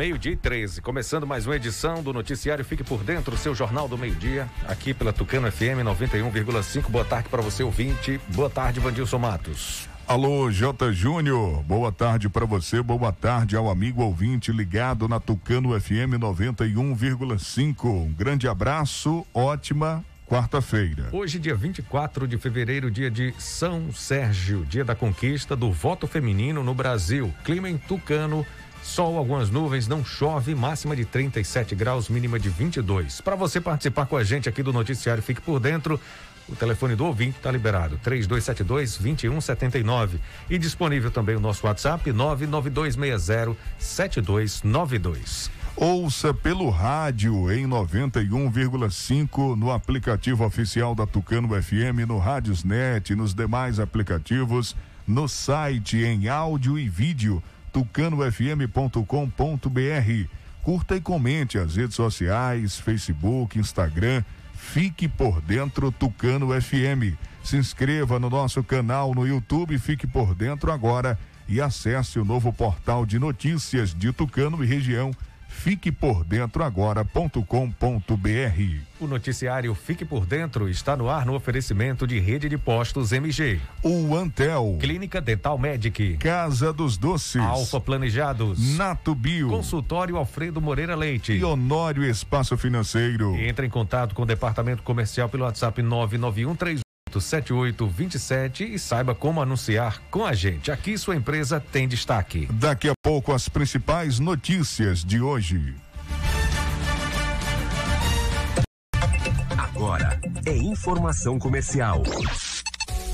Meio-dia e 13, começando mais uma edição do Noticiário Fique por Dentro, seu jornal do meio-dia, aqui pela Tucano FM 91,5. Boa tarde para você, ouvinte. Boa tarde, Vandilson Matos. Alô, J. Júnior. Boa tarde para você, boa tarde ao amigo ouvinte ligado na Tucano FM 91,5. Um grande abraço, ótima quarta-feira. Hoje, dia 24 de fevereiro, dia de São Sérgio, dia da conquista do voto feminino no Brasil. Clima em Tucano. Sol, algumas nuvens, não chove, máxima de 37 graus, mínima de 22. Para você participar com a gente aqui do noticiário, fique por dentro. O telefone do ouvinte está liberado, 3272-2179. E disponível também o nosso WhatsApp, 99260-7292. Ouça pelo rádio em 91,5 no aplicativo oficial da Tucano FM, no Rádiosnet, nos demais aplicativos, no site em áudio e vídeo tucanofm.com.br. Curta e comente as redes sociais, Facebook, Instagram. Fique por dentro Tucano FM. Se inscreva no nosso canal no YouTube Fique por Dentro agora e acesse o novo portal de notícias de Tucano e região Fique por dentro agora.com.br. O noticiário Fique por Dentro está no ar no oferecimento de rede de postos MG. O Antel. Clínica Dental Medic. Casa dos Doces. Alfa Planejados. Nato Bio. Consultório Alfredo Moreira Leite. E Honório Espaço Financeiro. Entre em contato com o departamento comercial pelo WhatsApp 991 7827 e saiba como anunciar com a gente. Aqui sua empresa tem destaque. Daqui a pouco as principais notícias de hoje. Agora é informação comercial.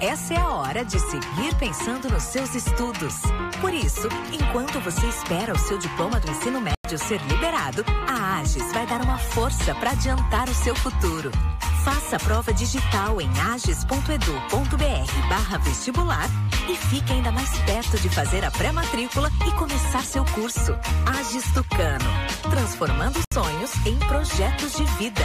Essa é a hora de seguir pensando nos seus estudos. Por isso, enquanto você espera o seu diploma do ensino médio ser liberado, a AGES vai dar uma força para adiantar o seu futuro. Faça a prova digital em ages.edu.br vestibular e fique ainda mais perto de fazer a pré-matrícula e começar seu curso. Ages Tucano, transformando sonhos em projetos de vida.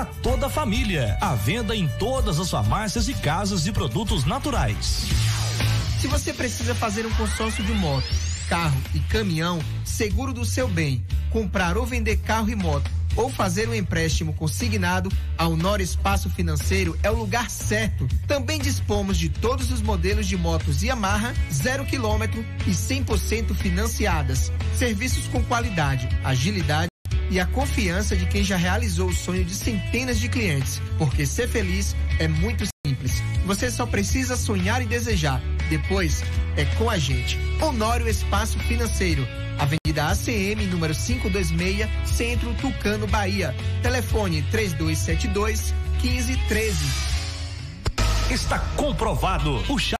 toda a família. À venda em todas as farmácias e casas de produtos naturais. Se você precisa fazer um consórcio de moto, carro e caminhão, seguro do seu bem, comprar ou vender carro e moto, ou fazer um empréstimo consignado, a Honor Espaço Financeiro é o lugar certo. Também dispomos de todos os modelos de motos Yamaha, zero quilômetro e 100% financiadas. Serviços com qualidade, agilidade e a confiança de quem já realizou o sonho de centenas de clientes, porque ser feliz é muito simples. Você só precisa sonhar e desejar. Depois é com a gente. Honório Espaço Financeiro. Avenida ACM, número 526, Centro Tucano, Bahia. Telefone 3272 1513. Está comprovado. O chá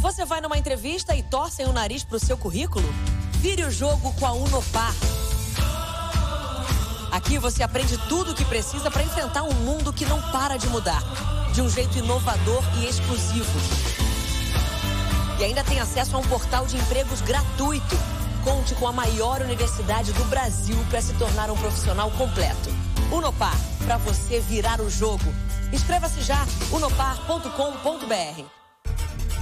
Você vai numa entrevista e torcem o nariz pro seu currículo? Vire o jogo com a Unopar. Aqui você aprende tudo o que precisa para enfrentar um mundo que não para de mudar, de um jeito inovador e exclusivo. E ainda tem acesso a um portal de empregos gratuito. Conte com a maior universidade do Brasil para se tornar um profissional completo. Unopar, para você virar o jogo. Inscreva-se já, unopar.com.br.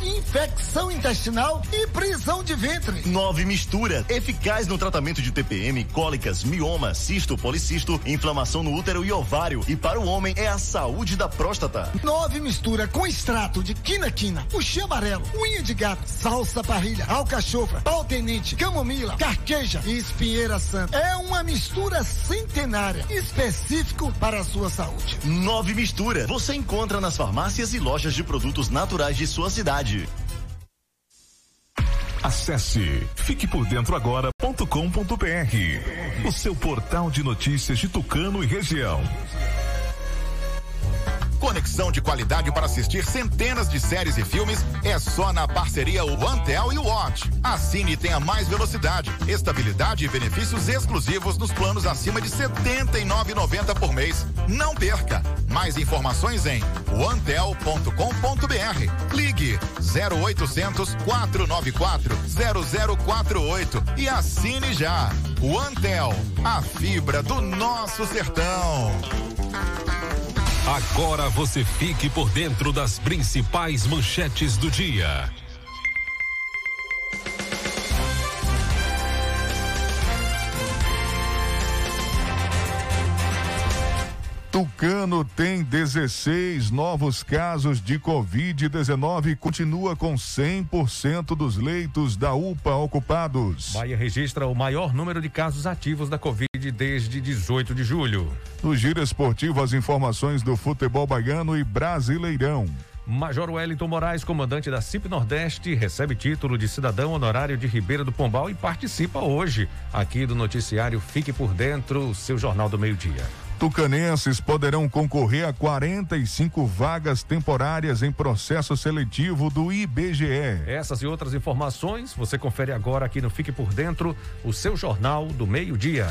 infecção intestinal e prisão de ventre. Nove mistura, eficaz no tratamento de TPM, cólicas, mioma, cisto, policisto, inflamação no útero e ovário. E para o homem é a saúde da próstata. Nove mistura com extrato de quina-quina, puxê amarelo, unha de gato, salsa parrilha, alcachofra, pau tenente, camomila, carqueja e espinheira santa. É uma mistura centenária, específico para a sua saúde. Nove mistura, você encontra nas farmácias e lojas de produtos naturais de sua cidade. Acesse fiquepordentroagora.com.br, o seu portal de notícias de Tucano e região. Conexão de qualidade para assistir centenas de séries e filmes é só na parceria OneTel e Watch. Assine e tenha mais velocidade, estabilidade e benefícios exclusivos nos planos acima de R$ 79,90 por mês. Não perca! Mais informações em onetel.com.br. Ligue 0800 494 0048 e assine já. OneTel, a fibra do nosso sertão. Agora você fique por dentro das principais manchetes do dia. Tucano tem 16 novos casos de Covid-19 e continua com 100% dos leitos da UPA ocupados. Bahia registra o maior número de casos ativos da Covid desde 18 de julho. No giro esportivo, as informações do futebol baiano e brasileirão. Major Wellington Moraes, comandante da CIP Nordeste, recebe título de cidadão honorário de Ribeira do Pombal e participa hoje aqui do noticiário Fique por Dentro, o seu Jornal do Meio-Dia. Tucanenses poderão concorrer a 45 vagas temporárias em processo seletivo do IBGE. Essas e outras informações você confere agora aqui no Fique por Dentro, o seu Jornal do Meio-Dia.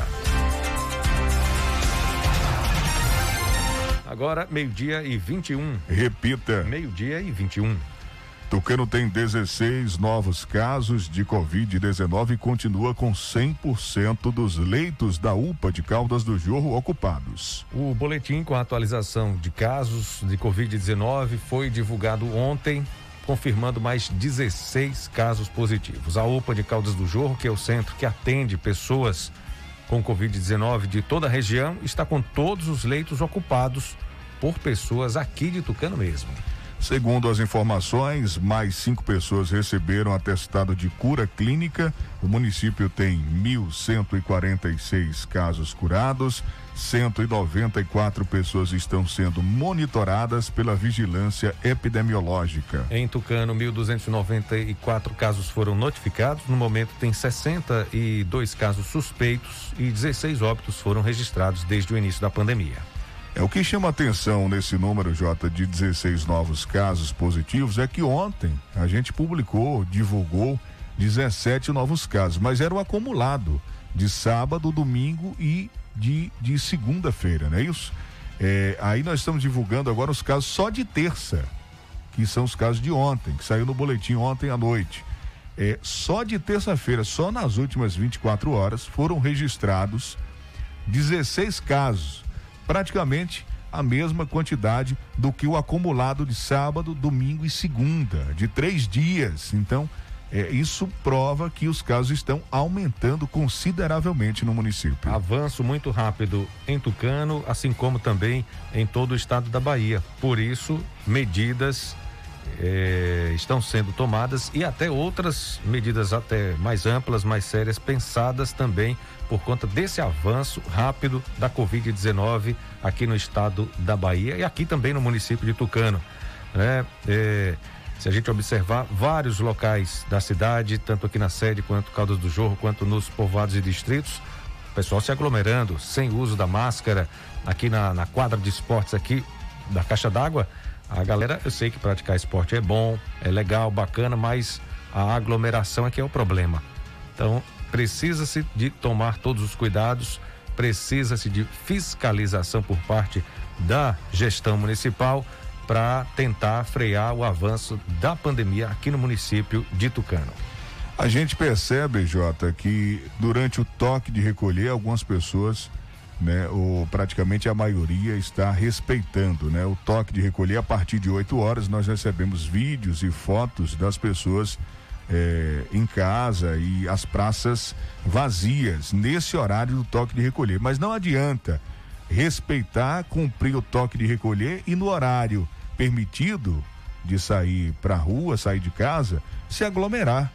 Agora, meio-dia e 21. Repita. Meio-dia e 21. Tucano tem 16 novos casos de Covid-19 e continua com 100% dos leitos da UPA de Caldas do Jorro ocupados. O boletim com a atualização de casos de Covid-19 foi divulgado ontem, confirmando mais 16 casos positivos. A UPA de Caldas do Jorro, que é o centro que atende pessoas com Covid-19 de toda a região, está com todos os leitos ocupados por pessoas aqui de Tucano mesmo. Segundo as informações, mais cinco pessoas receberam atestado de cura clínica. O município tem 1.146 casos curados, 194 pessoas estão sendo monitoradas pela vigilância epidemiológica. Em Tucano, 1.294 casos foram notificados. No momento, tem 62 casos suspeitos e 16 óbitos foram registrados desde o início da pandemia. É o que chama atenção nesse número, Jota, de 16 novos casos positivos é que ontem a gente publicou, divulgou 17 novos casos, mas era o acumulado de sábado, domingo e de, de segunda-feira, não é isso? É, aí nós estamos divulgando agora os casos só de terça, que são os casos de ontem, que saiu no boletim ontem à noite. É, só de terça-feira, só nas últimas 24 horas, foram registrados 16 casos, praticamente a mesma quantidade do que o acumulado de sábado, domingo e segunda, de três dias. Então, é, isso prova que os casos estão aumentando consideravelmente no município. Avanço muito rápido em Tucano, assim como também em todo o estado da Bahia. Por isso, medidas eh, estão sendo tomadas e até outras medidas até mais amplas, mais sérias, pensadas também por conta desse avanço rápido da Covid-19 aqui no estado da Bahia e aqui também no município de Tucano. Né? Eh, se a gente observar vários locais da cidade, tanto aqui na sede quanto Caldas do Jorro, quanto nos povoados e distritos, o pessoal se aglomerando, sem uso da máscara, aqui na, na quadra de esportes aqui da caixa d'água, a galera, eu sei que praticar esporte é bom, é legal, bacana, mas a aglomeração é que é o problema. Então, precisa-se de tomar todos os cuidados, precisa-se de fiscalização por parte da gestão municipal para tentar frear o avanço da pandemia aqui no município de Tucano. A gente percebe, Jota, que durante o toque de recolher, algumas pessoas, né, ou praticamente a maioria, está respeitando, né, o toque de recolher. A partir de 8 horas, nós recebemos vídeos e fotos das pessoas eh, em casa e as praças vazias nesse horário do toque de recolher. Mas não adianta respeitar, cumprir o toque de recolher e no horário permitido de sair para a rua, sair de casa, se aglomerar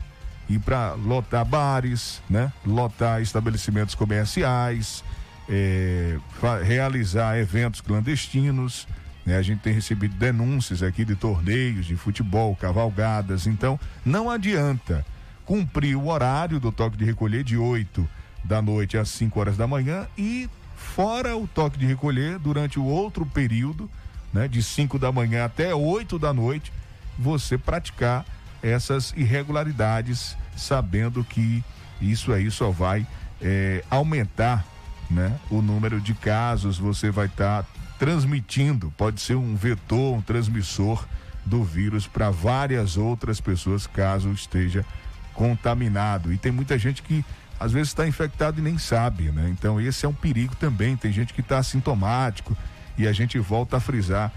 ir para lotar bares, né? Lotar estabelecimentos comerciais, é, realizar eventos clandestinos. Né? A gente tem recebido denúncias aqui de torneios de futebol, cavalgadas. Então, não adianta cumprir o horário do toque de recolher de 8 da noite às 5 horas da manhã e fora o toque de recolher durante o outro período, né, de 5 da manhã até 8 da noite, você praticar essas irregularidades, sabendo que isso aí só vai é, aumentar né, o número de casos, você vai estar tá transmitindo, pode ser um vetor, um transmissor do vírus para várias outras pessoas, caso esteja contaminado. E tem muita gente que às vezes está infectado e nem sabe, né? Então esse é um perigo também. Tem gente que está assintomático e a gente volta a frisar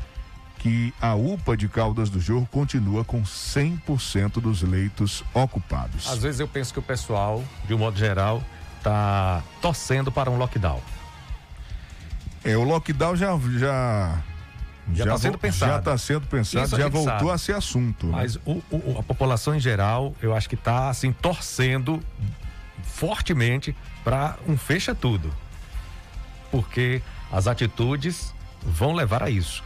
que a UPA de Caldas do Jorro continua com 100% dos leitos ocupados. Às vezes eu penso que o pessoal, de um modo geral, está torcendo para um lockdown. É, o lockdown já já já está sendo pensado. Já está sendo pensado, já voltou sabe. a ser assunto. Né? Mas o, o, a população em geral, eu acho que está assim torcendo fortemente para um fecha tudo, porque as atitudes vão levar a isso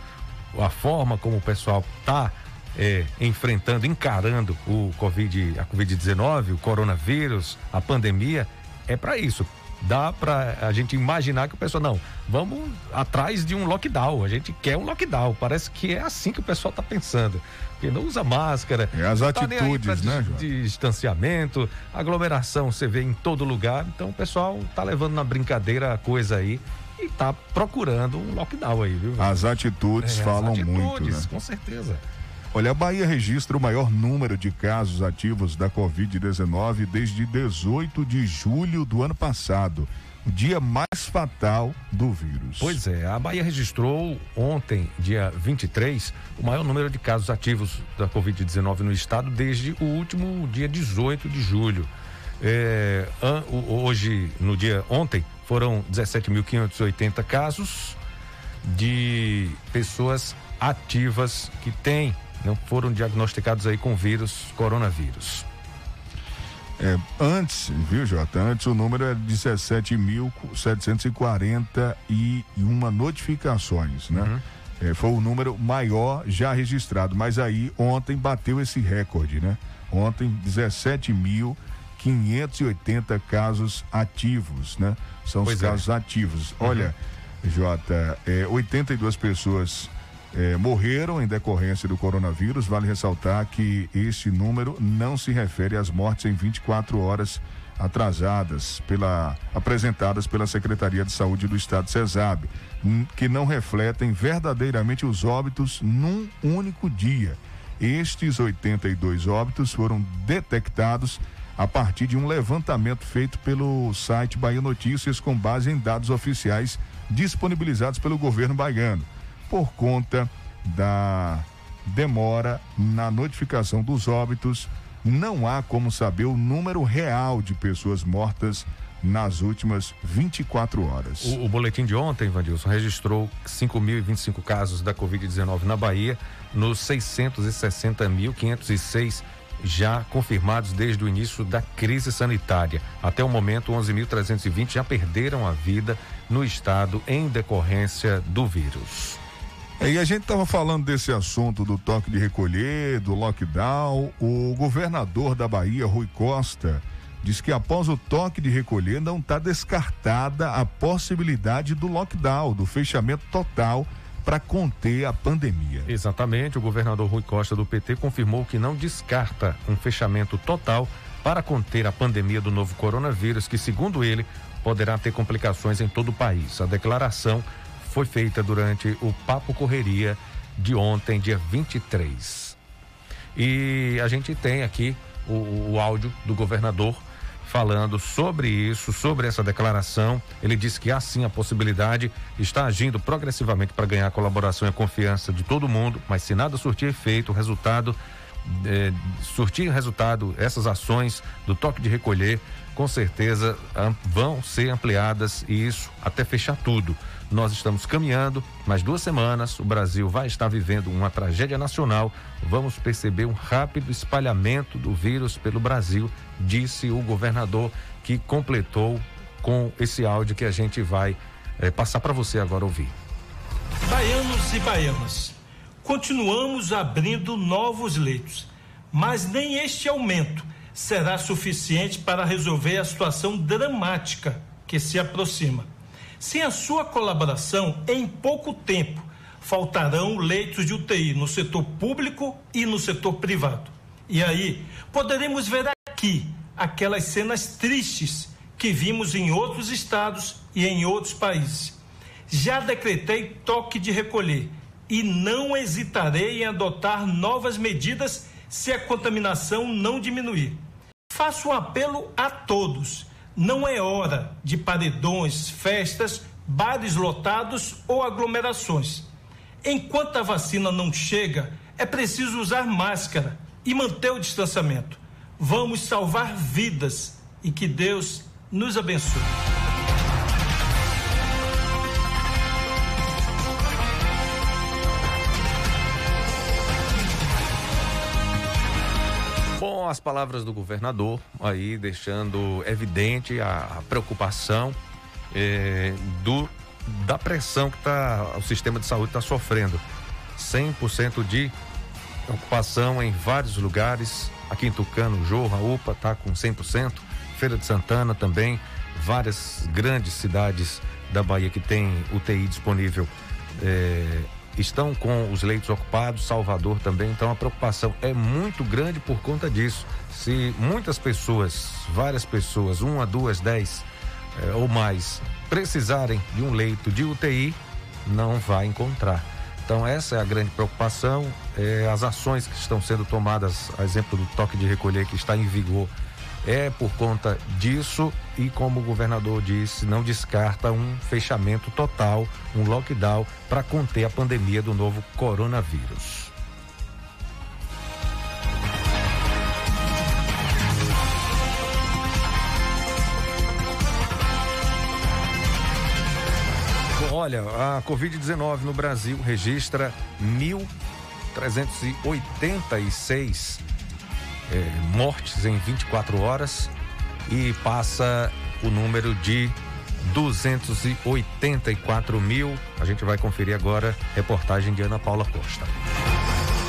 a forma como o pessoal está é, enfrentando, encarando o Covid, a Covid-19, o coronavírus, a pandemia, é para isso. Dá para a gente imaginar que o pessoal, não, vamos atrás de um lockdown, a gente quer um lockdown. Parece que é assim que o pessoal está pensando. Porque não usa máscara. É as tá atitudes, né, João? De distanciamento, aglomeração você vê em todo lugar. Então o pessoal tá levando na brincadeira a coisa aí e está procurando um lockdown aí, viu? As atitudes é, falam as atitudes, muito, né? Com certeza. Olha, a Bahia registra o maior número de casos ativos da Covid-19 desde 18 de julho do ano passado, o dia mais fatal do vírus. Pois é, a Bahia registrou ontem, dia 23, o maior número de casos ativos da Covid-19 no estado desde o último dia 18 de julho. É, hoje, no dia ontem, foram 17.580 casos de pessoas ativas que têm, não foram diagnosticados aí com vírus, coronavírus. É, antes, viu, Jota? Antes o número é 17.741 notificações, né? Uhum. É, foi o número maior já registrado, mas aí ontem bateu esse recorde, né? Ontem 17.580 casos ativos, né? São pois os é. casos ativos. Uhum. Olha, Jota, é, 82 pessoas é, morreram em decorrência do coronavírus. Vale ressaltar que este número não se refere às mortes em 24 horas atrasadas pela apresentadas pela Secretaria de Saúde do Estado CESAB, que não refletem verdadeiramente os óbitos num único dia. Estes 82 óbitos foram detectados a partir de um levantamento feito pelo site Bahia Notícias com base em dados oficiais disponibilizados pelo governo baiano. Por conta da demora na notificação dos óbitos, não há como saber o número real de pessoas mortas nas últimas 24 horas. O, o boletim de ontem, Vandilson, registrou 5.025 casos da Covid-19 na Bahia, nos 660.506 já confirmados desde o início da crise sanitária. Até o momento, 11.320 já perderam a vida no estado em decorrência do vírus. E a gente estava falando desse assunto do toque de recolher, do lockdown. O governador da Bahia, Rui Costa, diz que após o toque de recolher não está descartada a possibilidade do lockdown, do fechamento total para conter a pandemia. Exatamente, o governador Rui Costa do PT confirmou que não descarta um fechamento total para conter a pandemia do novo coronavírus, que, segundo ele, poderá ter complicações em todo o país. A declaração foi feita durante o Papo Correria de ontem, dia 23. E a gente tem aqui o, o áudio do governador falando sobre isso, sobre essa declaração. Ele disse que há sim a possibilidade, está agindo progressivamente para ganhar a colaboração e a confiança de todo mundo, mas se nada surtir efeito, o resultado, eh, surtir resultado, essas ações do toque de recolher, com certeza vão ser ampliadas e isso até fechar tudo. Nós estamos caminhando, mais duas semanas, o Brasil vai estar vivendo uma tragédia nacional. Vamos perceber um rápido espalhamento do vírus pelo Brasil, disse o governador, que completou com esse áudio que a gente vai eh, passar para você agora ouvir. Baianos e baianas, continuamos abrindo novos leitos, mas nem este aumento será suficiente para resolver a situação dramática que se aproxima. Sem a sua colaboração, em pouco tempo, faltarão leitos de UTI no setor público e no setor privado. E aí, poderemos ver aqui aquelas cenas tristes que vimos em outros estados e em outros países. Já decretei toque de recolher e não hesitarei em adotar novas medidas se a contaminação não diminuir. Faço um apelo a todos não é hora de paredões, festas, bares lotados ou aglomerações. Enquanto a vacina não chega, é preciso usar máscara e manter o distanciamento. Vamos salvar vidas e que Deus nos abençoe. As palavras do governador, aí deixando evidente a, a preocupação eh, do, da pressão que tá, o sistema de saúde está sofrendo. 100% de ocupação em vários lugares. Aqui em Tucano, Jorra, UPA está com 100%. Feira de Santana também. Várias grandes cidades da Bahia que tem UTI disponível eh, estão com os leitos ocupados, Salvador também, então a preocupação é muito grande por conta disso. Se muitas pessoas, várias pessoas, uma, duas, dez eh, ou mais, precisarem de um leito de UTI, não vai encontrar. Então essa é a grande preocupação. Eh, as ações que estão sendo tomadas, a exemplo do toque de recolher que está em vigor é por conta disso e, como o governador disse, não descarta um fechamento total, um lockdown para conter a pandemia do novo coronavírus. Olha, a Covid-19 no Brasil registra 1.386 é, mortes em 24 horas e passa o número de 284 mil. A gente vai conferir agora reportagem de Ana Paula Costa.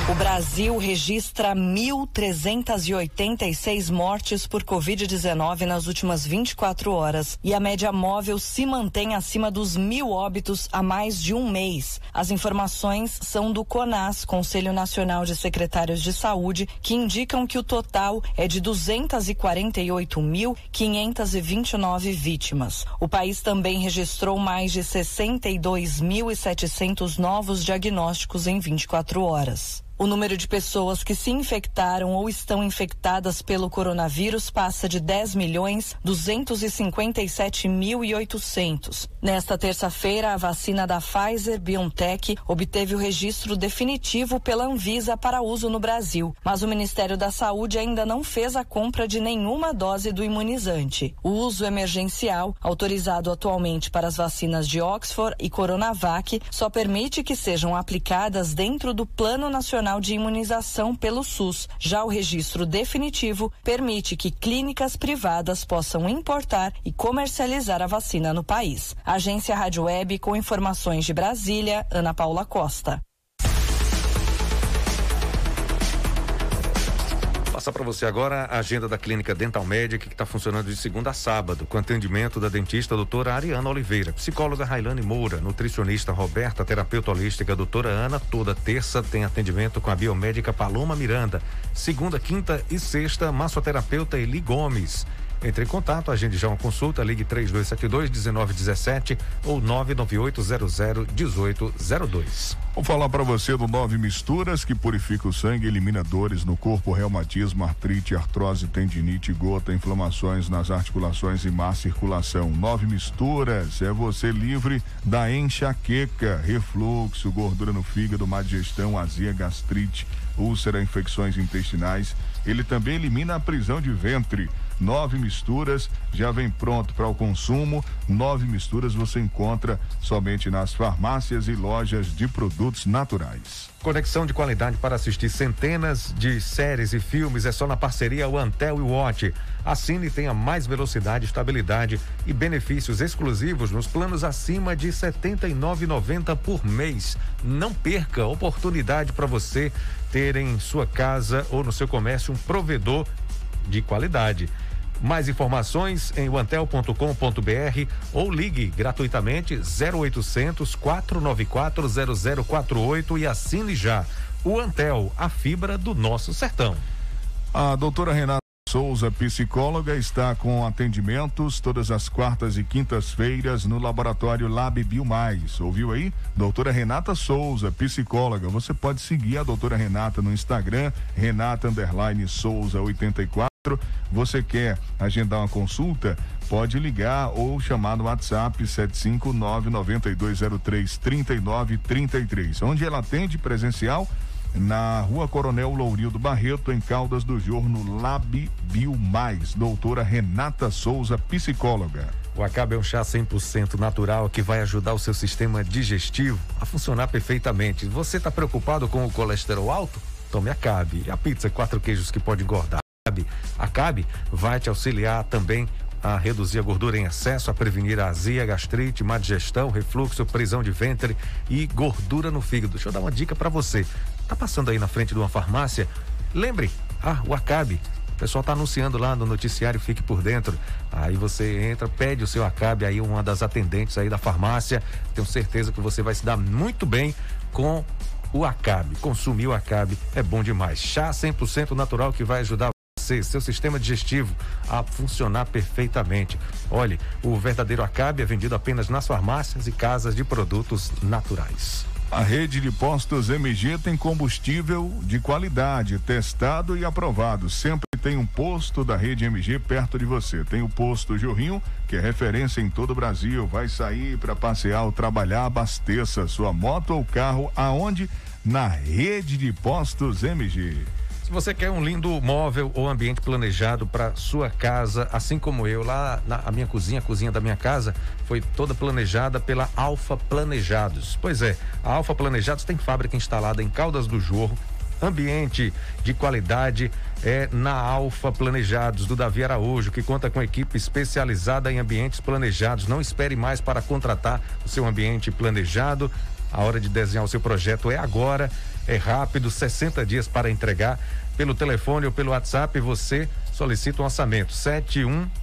O Brasil registra 1.386 mortes por Covid-19 nas últimas 24 horas e a média móvel se mantém acima dos mil óbitos há mais de um mês. As informações são do CONAS, Conselho Nacional de Secretários de Saúde, que indicam que o total é de 248.529 vítimas. O país também registrou mais de 62.700 novos diagnósticos em 24 horas. O número de pessoas que se infectaram ou estão infectadas pelo coronavírus passa de 10 milhões 257 mil e 800. Nesta terça-feira, a vacina da Pfizer BioNTech obteve o registro definitivo pela Anvisa para uso no Brasil, mas o Ministério da Saúde ainda não fez a compra de nenhuma dose do imunizante. O uso emergencial, autorizado atualmente para as vacinas de Oxford e Coronavac, só permite que sejam aplicadas dentro do Plano Nacional Nacional de Imunização pelo SUS. Já o registro definitivo permite que clínicas privadas possam importar e comercializar a vacina no país. Agência Rádio Web com informações de Brasília, Ana Paula Costa. Passar para você agora a agenda da Clínica Dental Médica que está funcionando de segunda a sábado, com atendimento da dentista doutora Ariana Oliveira, psicóloga Railane Moura, nutricionista Roberta, terapeuta holística doutora Ana. Toda terça tem atendimento com a biomédica Paloma Miranda. Segunda, quinta e sexta, massoterapeuta Eli Gomes. Entre em contato, agende já uma consulta, ligue 3272-1917 ou 998001802. Vou falar para você do Nove Misturas, que purifica o sangue, elimina dores no corpo, reumatismo, artrite, artrose, tendinite, gota, inflamações nas articulações e má circulação. Nove Misturas é você livre da enxaqueca, refluxo, gordura no fígado, má digestão, azia, gastrite, úlcera, infecções intestinais. Ele também elimina a prisão de ventre nove misturas, já vem pronto para o consumo. Nove misturas você encontra somente nas farmácias e lojas de produtos naturais. Conexão de qualidade para assistir centenas de séries e filmes é só na parceria o Antel e o Watch. Assine e tenha mais velocidade, estabilidade e benefícios exclusivos nos planos acima de R$ 79,90 por mês. Não perca a oportunidade para você ter em sua casa ou no seu comércio um provedor de qualidade. Mais informações em antel.com.br ou ligue gratuitamente 0800 494 0048 e assine já. O Antel, a fibra do nosso sertão. A doutora Renata Souza, psicóloga, está com atendimentos todas as quartas e quintas-feiras no laboratório Lab Bio Mais. Ouviu aí? Doutora Renata Souza, psicóloga. Você pode seguir a doutora Renata no Instagram, Renata Souza 84 você quer agendar uma consulta? Pode ligar ou chamar no WhatsApp 75992033933, onde ela atende presencial na Rua Coronel Lourildo Barreto, em Caldas do Jorno Lab Bio Mais. Doutora Renata Souza, psicóloga. O Acabe é um chá 100% natural que vai ajudar o seu sistema digestivo a funcionar perfeitamente. Você está preocupado com o colesterol alto? Tome Acabe. A pizza quatro queijos que pode engordar. A CAB vai te auxiliar também a reduzir a gordura em excesso, a prevenir a azia, gastrite, má digestão, refluxo, prisão de ventre e gordura no fígado. Deixa eu dar uma dica para você. Tá passando aí na frente de uma farmácia? Lembre, ah, o Acabe. O pessoal tá anunciando lá no noticiário Fique por Dentro. Aí você entra, pede o seu Acabe aí, uma das atendentes aí da farmácia. Tenho certeza que você vai se dar muito bem com o Acabe. Consumir o Acabe é bom demais. Chá 100% natural que vai ajudar você, seu sistema digestivo a funcionar perfeitamente. Olhe, o verdadeiro Acabe é vendido apenas nas farmácias e casas de produtos naturais. A rede de postos MG tem combustível de qualidade, testado e aprovado. Sempre tem um posto da rede MG perto de você. Tem o posto Jorrinho, que é referência em todo o Brasil. Vai sair para passear ou trabalhar, abasteça sua moto ou carro aonde? Na rede de postos MG. Se você quer um lindo móvel ou ambiente planejado para sua casa, assim como eu, lá na a minha cozinha, a cozinha da minha casa, foi toda planejada pela Alfa Planejados. Pois é, a Alfa Planejados tem fábrica instalada em Caldas do Jorro, ambiente de qualidade é na Alfa Planejados do Davi Araújo, que conta com equipe especializada em ambientes planejados. Não espere mais para contratar o seu ambiente planejado. A hora de desenhar o seu projeto é agora é rápido, 60 dias para entregar. Pelo telefone ou pelo WhatsApp, você solicita um orçamento.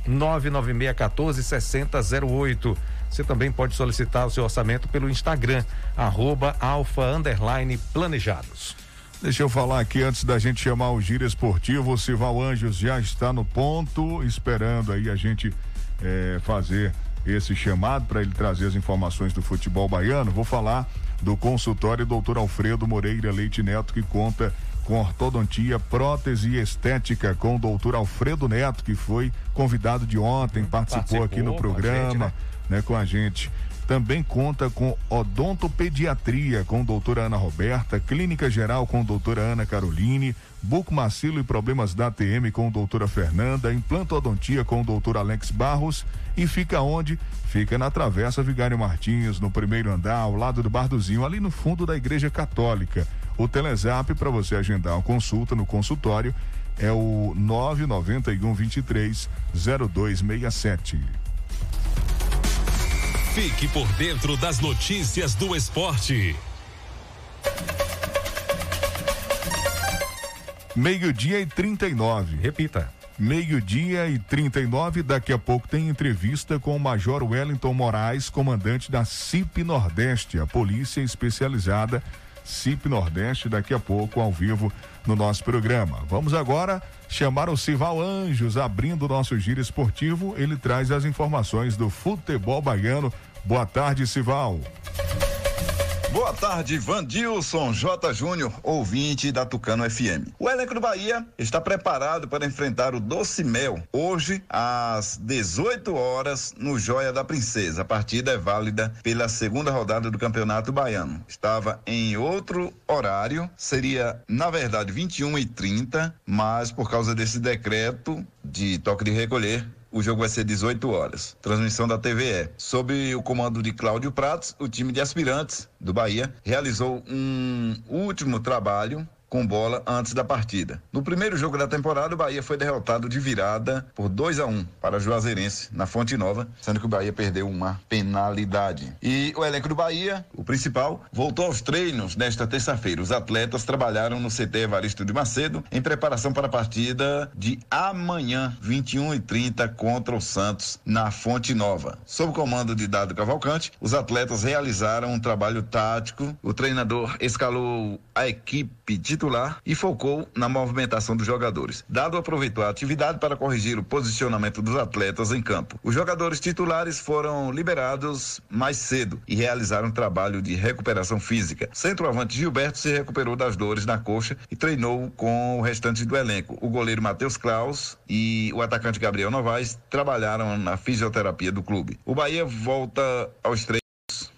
71996146008. Você também pode solicitar o seu orçamento pelo Instagram, arroba alfa underline planejados. Deixa eu falar aqui antes da gente chamar o giro esportivo. O Sival Anjos já está no ponto, esperando aí a gente é, fazer esse chamado para ele trazer as informações do futebol baiano, vou falar do consultório Dr. Alfredo Moreira Leite Neto, que conta com ortodontia, prótese e estética com o doutor Alfredo Neto, que foi convidado de ontem, participou, participou aqui no programa, gente, né? né, com a gente. Também conta com odontopediatria com doutora Ana Roberta, clínica geral com doutora Ana Caroline, bucomacilo e problemas da ATM com doutora Fernanda, implantodontia com o doutor Alex Barros e fica onde? Fica na Travessa Vigário Martins, no primeiro andar, ao lado do Barduzinho, ali no fundo da Igreja Católica. O Telezap para você agendar uma consulta no consultório é o 991 23 0267. Fique por dentro das notícias do esporte. Meio-dia e 39. Repita. Meio-dia e 39. Daqui a pouco tem entrevista com o Major Wellington Moraes, comandante da CIP Nordeste, a polícia especializada CIP Nordeste, daqui a pouco ao vivo no nosso programa. Vamos agora chamar o Sival Anjos, abrindo o nosso giro esportivo. Ele traz as informações do futebol baiano. Boa tarde, Sival. Boa tarde, Vandilson J. Júnior, ouvinte da Tucano FM. O elenco do Bahia está preparado para enfrentar o Doce Mel hoje às 18 horas no Joia da Princesa. A partida é válida pela segunda rodada do Campeonato Baiano. Estava em outro horário, seria na verdade 21 e 30, mas por causa desse decreto de toque de recolher, o jogo vai ser 18 horas. Transmissão da TVE. Sob o comando de Cláudio Pratos, o time de aspirantes do Bahia realizou um último trabalho com bola antes da partida. No primeiro jogo da temporada, o Bahia foi derrotado de virada por 2 a 1 um para Juazeirense na Fonte Nova, sendo que o Bahia perdeu uma penalidade. E o elenco do Bahia, o principal, voltou aos treinos nesta terça-feira. Os atletas trabalharam no CT Evaristo de Macedo em preparação para a partida de amanhã, 21 e 30 contra o Santos na Fonte Nova. Sob o comando de Dado Cavalcante, os atletas realizaram um trabalho tático. O treinador escalou a equipe titular titular e focou na movimentação dos jogadores. Dado aproveitou a atividade para corrigir o posicionamento dos atletas em campo. Os jogadores titulares foram liberados mais cedo e realizaram um trabalho de recuperação física. Centroavante Gilberto se recuperou das dores na coxa e treinou com o restante do elenco. O goleiro Matheus Klaus e o atacante Gabriel Novaes trabalharam na fisioterapia do clube. O Bahia volta aos treinos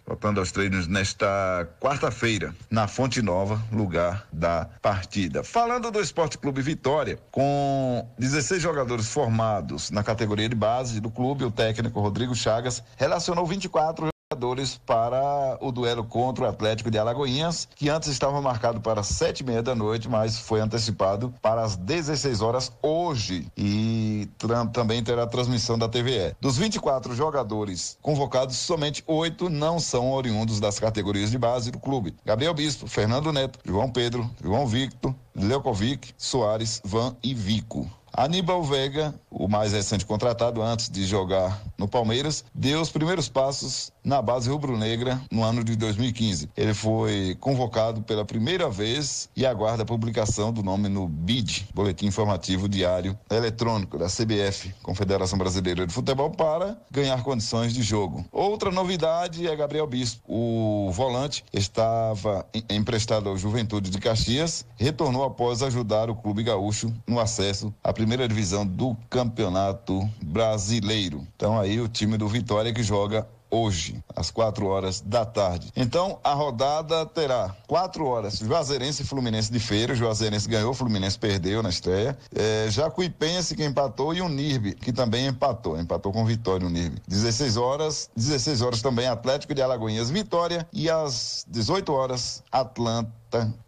voltando aos treinos nesta quarta-feira, na Fonte Nova, lugar da partida. Falando do Esporte Clube Vitória, com 16 jogadores formados na categoria de base do clube, o técnico Rodrigo Chagas relacionou 24 jogadores para o duelo contra o Atlético de Alagoinhas, que antes estava marcado para sete e meia da noite, mas foi antecipado para as 16 horas hoje e também terá transmissão da TVE. Dos 24 jogadores convocados, somente oito não são oriundos das categorias de base do clube. Gabriel Bispo, Fernando Neto, João Pedro, João Victor, Leocovic, Soares, Van e Vico. Aníbal Vega, o mais recente contratado antes de jogar no Palmeiras, deu os primeiros passos na base rubro-negra no ano de 2015. Ele foi convocado pela primeira vez e aguarda a publicação do nome no BID, Boletim Informativo Diário Eletrônico da CBF, Confederação Brasileira de Futebol, para ganhar condições de jogo. Outra novidade é Gabriel Bispo. O volante estava emprestado ao Juventude de Caxias, retornou após ajudar o clube gaúcho no acesso à primeira divisão do Campeonato Brasileiro. Então aí o time do Vitória que joga hoje, às quatro horas da tarde. Então, a rodada terá quatro horas, Juazeirense e Fluminense de Feira, Juazeirense ganhou, Fluminense perdeu na estreia, é, Jacuipense que empatou e o Nirbe, que também empatou, empatou com Vitória o Nirbe. 16 horas, 16 horas também Atlético de Alagoinhas Vitória e às 18 horas Atlanta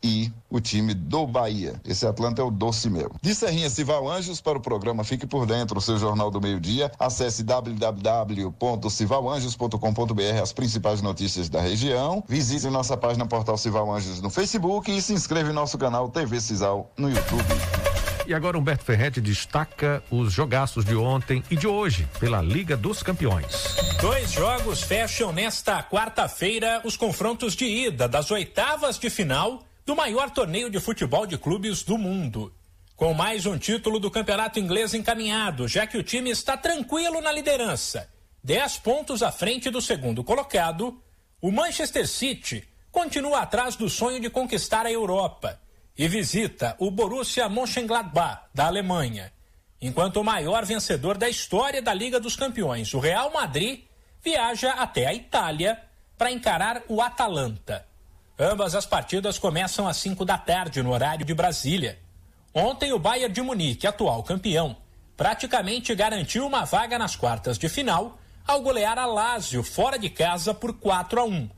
e o time do Bahia. Esse Atlanta é o doce meu. De Serrinha Cival Anjos para o programa Fique por Dentro, o seu jornal do meio-dia. Acesse www.civalanjos.com.br as principais notícias da região. Visite nossa página Portal Cival Anjos no Facebook e se inscreva em nosso canal TV Cisal no YouTube. E agora Humberto Ferretti destaca os jogaços de ontem e de hoje pela Liga dos Campeões. Dois jogos fecham nesta quarta-feira os confrontos de ida das oitavas de final do maior torneio de futebol de clubes do mundo. Com mais um título do campeonato inglês encaminhado, já que o time está tranquilo na liderança 10 pontos à frente do segundo colocado, o Manchester City continua atrás do sonho de conquistar a Europa e visita o Borussia Mönchengladbach da Alemanha, enquanto o maior vencedor da história da Liga dos Campeões, o Real Madrid, viaja até a Itália para encarar o Atalanta. Ambas as partidas começam às 5 da tarde no horário de Brasília. Ontem o Bayern de Munique, atual campeão, praticamente garantiu uma vaga nas quartas de final ao golear a Lazio fora de casa por 4 a 1.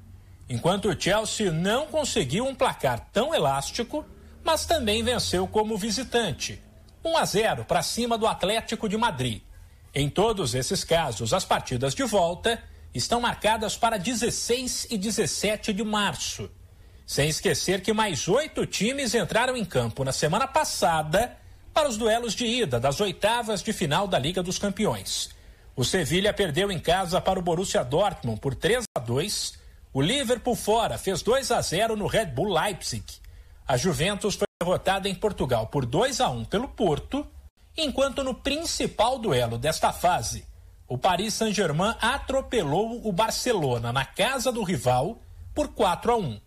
Enquanto o Chelsea não conseguiu um placar tão elástico, mas também venceu como visitante, 1 a 0 para cima do Atlético de Madrid. Em todos esses casos, as partidas de volta estão marcadas para 16 e 17 de março. Sem esquecer que mais oito times entraram em campo na semana passada para os duelos de ida das oitavas de final da Liga dos Campeões. O Sevilha perdeu em casa para o Borussia Dortmund por 3 a 2. O Liverpool fora fez 2 a 0 no Red Bull Leipzig. A Juventus foi derrotada em Portugal por 2 a 1 pelo Porto, enquanto no principal duelo desta fase, o Paris Saint-Germain atropelou o Barcelona na casa do rival por 4 a 1.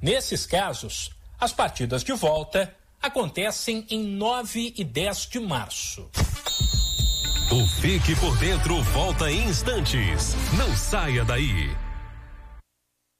Nesses casos, as partidas de volta acontecem em 9 e 10 de março. O Fique por Dentro volta em instantes. Não saia daí.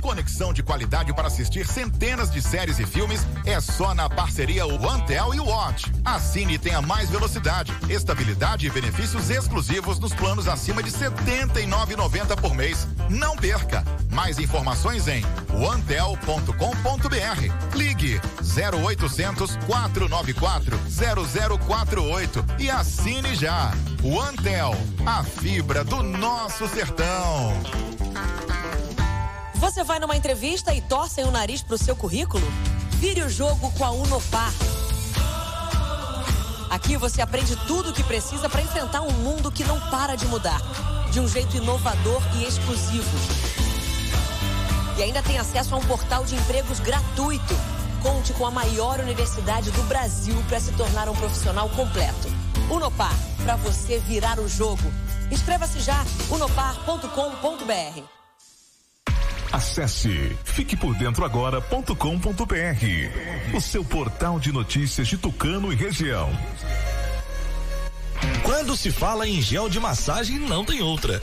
Conexão de qualidade para assistir centenas de séries e filmes é só na parceria OneTel e Watch. Assine e tenha mais velocidade, estabilidade e benefícios exclusivos nos planos acima de R$ 79,90 por mês. Não perca! Mais informações em onetel.com.br. Ligue 0800 494 0048 e assine já. OneTel, a fibra do nosso sertão. Você vai numa entrevista e torcem o nariz pro seu currículo? Vire o jogo com a Unopar. Aqui você aprende tudo o que precisa para enfrentar um mundo que não para de mudar, de um jeito inovador e exclusivo. E ainda tem acesso a um portal de empregos gratuito. Conte com a maior universidade do Brasil para se tornar um profissional completo. Unopar, para você virar o jogo. Inscreva-se já, unopar.com.br. Acesse fiquepordentroagora.com.br, o seu portal de notícias de Tucano e região. Quando se fala em gel de massagem, não tem outra.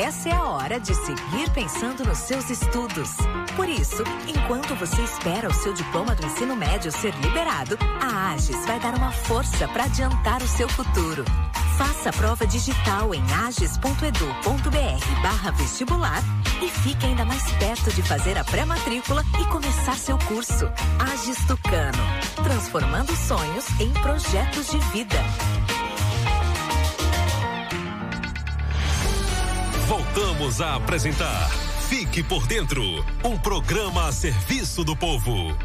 Essa é a hora de seguir pensando nos seus estudos. Por isso, enquanto você espera o seu diploma do ensino médio ser liberado, a Agis vai dar uma força para adiantar o seu futuro. Faça a prova digital em agis.edu.br barra vestibular e fique ainda mais perto de fazer a pré-matrícula e começar seu curso. Agis Tucano, transformando sonhos em projetos de vida. Voltamos a apresentar Fique por Dentro um programa a serviço do povo.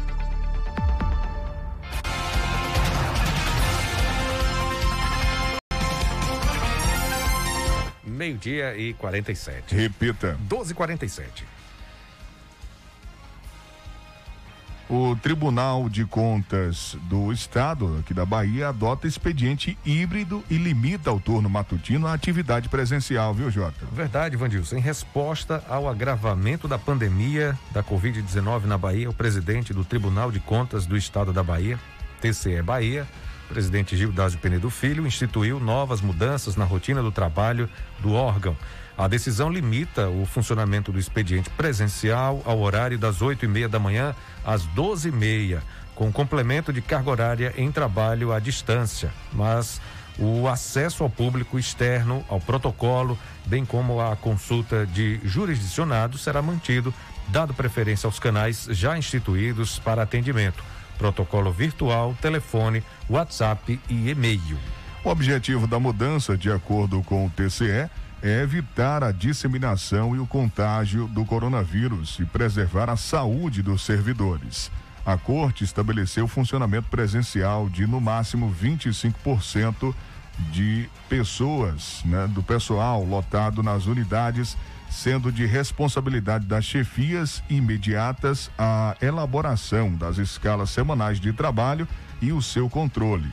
Meio-dia e 47. Repita. 12 O Tribunal de Contas do Estado, aqui da Bahia, adota expediente híbrido e limita o turno matutino à atividade presencial, viu, Jota? Verdade, Vandilson. Em resposta ao agravamento da pandemia da Covid-19 na Bahia, o presidente do Tribunal de Contas do Estado da Bahia, TCE Bahia, presidente Gildásio Penedo Filho, instituiu novas mudanças na rotina do trabalho do órgão. A decisão limita o funcionamento do expediente presencial ao horário das oito e meia da manhã às doze e meia, com complemento de carga horária em trabalho à distância, mas o acesso ao público externo, ao protocolo, bem como a consulta de jurisdicionado será mantido, dado preferência aos canais já instituídos para atendimento. Protocolo virtual, telefone, WhatsApp e e-mail. O objetivo da mudança, de acordo com o TCE, é evitar a disseminação e o contágio do coronavírus e preservar a saúde dos servidores. A corte estabeleceu o funcionamento presencial de no máximo 25% de pessoas, né, do pessoal lotado nas unidades, sendo de responsabilidade das chefias imediatas a elaboração das escalas semanais de trabalho e o seu controle.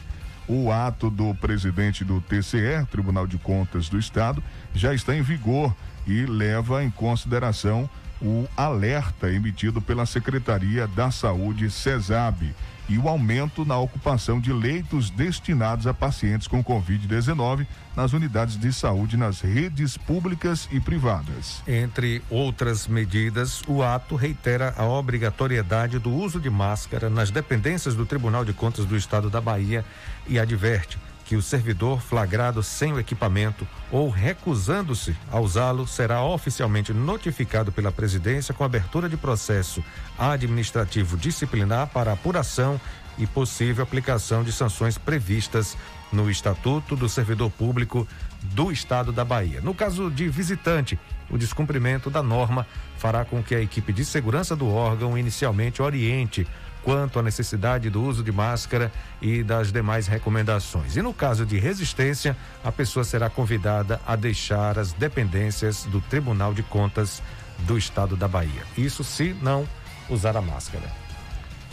O ato do presidente do TCE, Tribunal de Contas do Estado, já está em vigor e leva em consideração o alerta emitido pela Secretaria da Saúde, CESAB, e o aumento na ocupação de leitos destinados a pacientes com Covid-19 nas unidades de saúde nas redes públicas e privadas. Entre outras medidas, o ato reitera a obrigatoriedade do uso de máscara nas dependências do Tribunal de Contas do Estado da Bahia e adverte que o servidor flagrado sem o equipamento ou recusando-se a usá-lo será oficialmente notificado pela presidência com abertura de processo administrativo disciplinar para apuração e possível aplicação de sanções previstas no Estatuto do Servidor Público do Estado da Bahia. No caso de visitante, o descumprimento da norma fará com que a equipe de segurança do órgão inicialmente oriente quanto à necessidade do uso de máscara e das demais recomendações. E no caso de resistência, a pessoa será convidada a deixar as dependências do Tribunal de Contas do Estado da Bahia. Isso se não usar a máscara.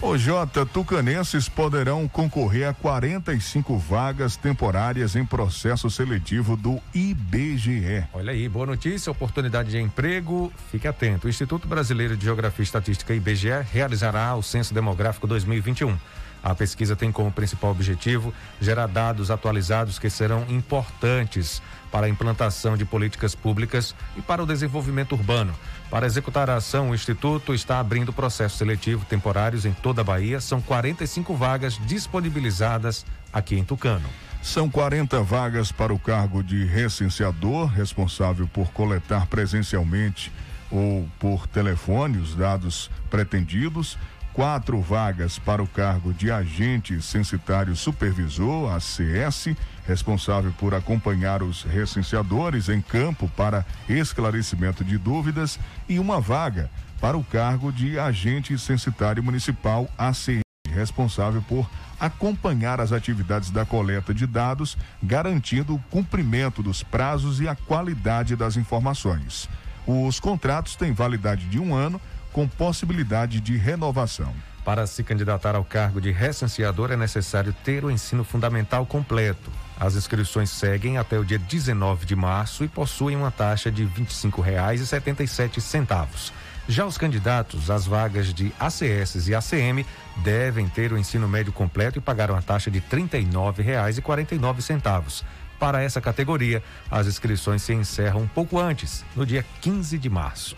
O J, tucanenses poderão concorrer a 45 vagas temporárias em processo seletivo do IBGE. Olha aí, boa notícia, oportunidade de emprego. Fique atento. O Instituto Brasileiro de Geografia e Estatística IBGE realizará o Censo Demográfico 2021. A pesquisa tem como principal objetivo gerar dados atualizados que serão importantes para a implantação de políticas públicas e para o desenvolvimento urbano. Para executar a ação, o Instituto está abrindo processos seletivos temporários em toda a Bahia. São 45 vagas disponibilizadas aqui em Tucano. São 40 vagas para o cargo de recenseador, responsável por coletar presencialmente ou por telefone os dados pretendidos quatro vagas para o cargo de agente censitário supervisor, ACS, responsável por acompanhar os recenseadores em campo para esclarecimento de dúvidas, e uma vaga para o cargo de agente censitário municipal, ACM, responsável por acompanhar as atividades da coleta de dados, garantindo o cumprimento dos prazos e a qualidade das informações. Os contratos têm validade de um ano com possibilidade de renovação. Para se candidatar ao cargo de recenseador é necessário ter o ensino fundamental completo. As inscrições seguem até o dia 19 de março e possuem uma taxa de R$ 25,77. Já os candidatos às vagas de ACS e ACM devem ter o ensino médio completo e pagar uma taxa de R$ 39,49. Para essa categoria, as inscrições se encerram um pouco antes, no dia 15 de março.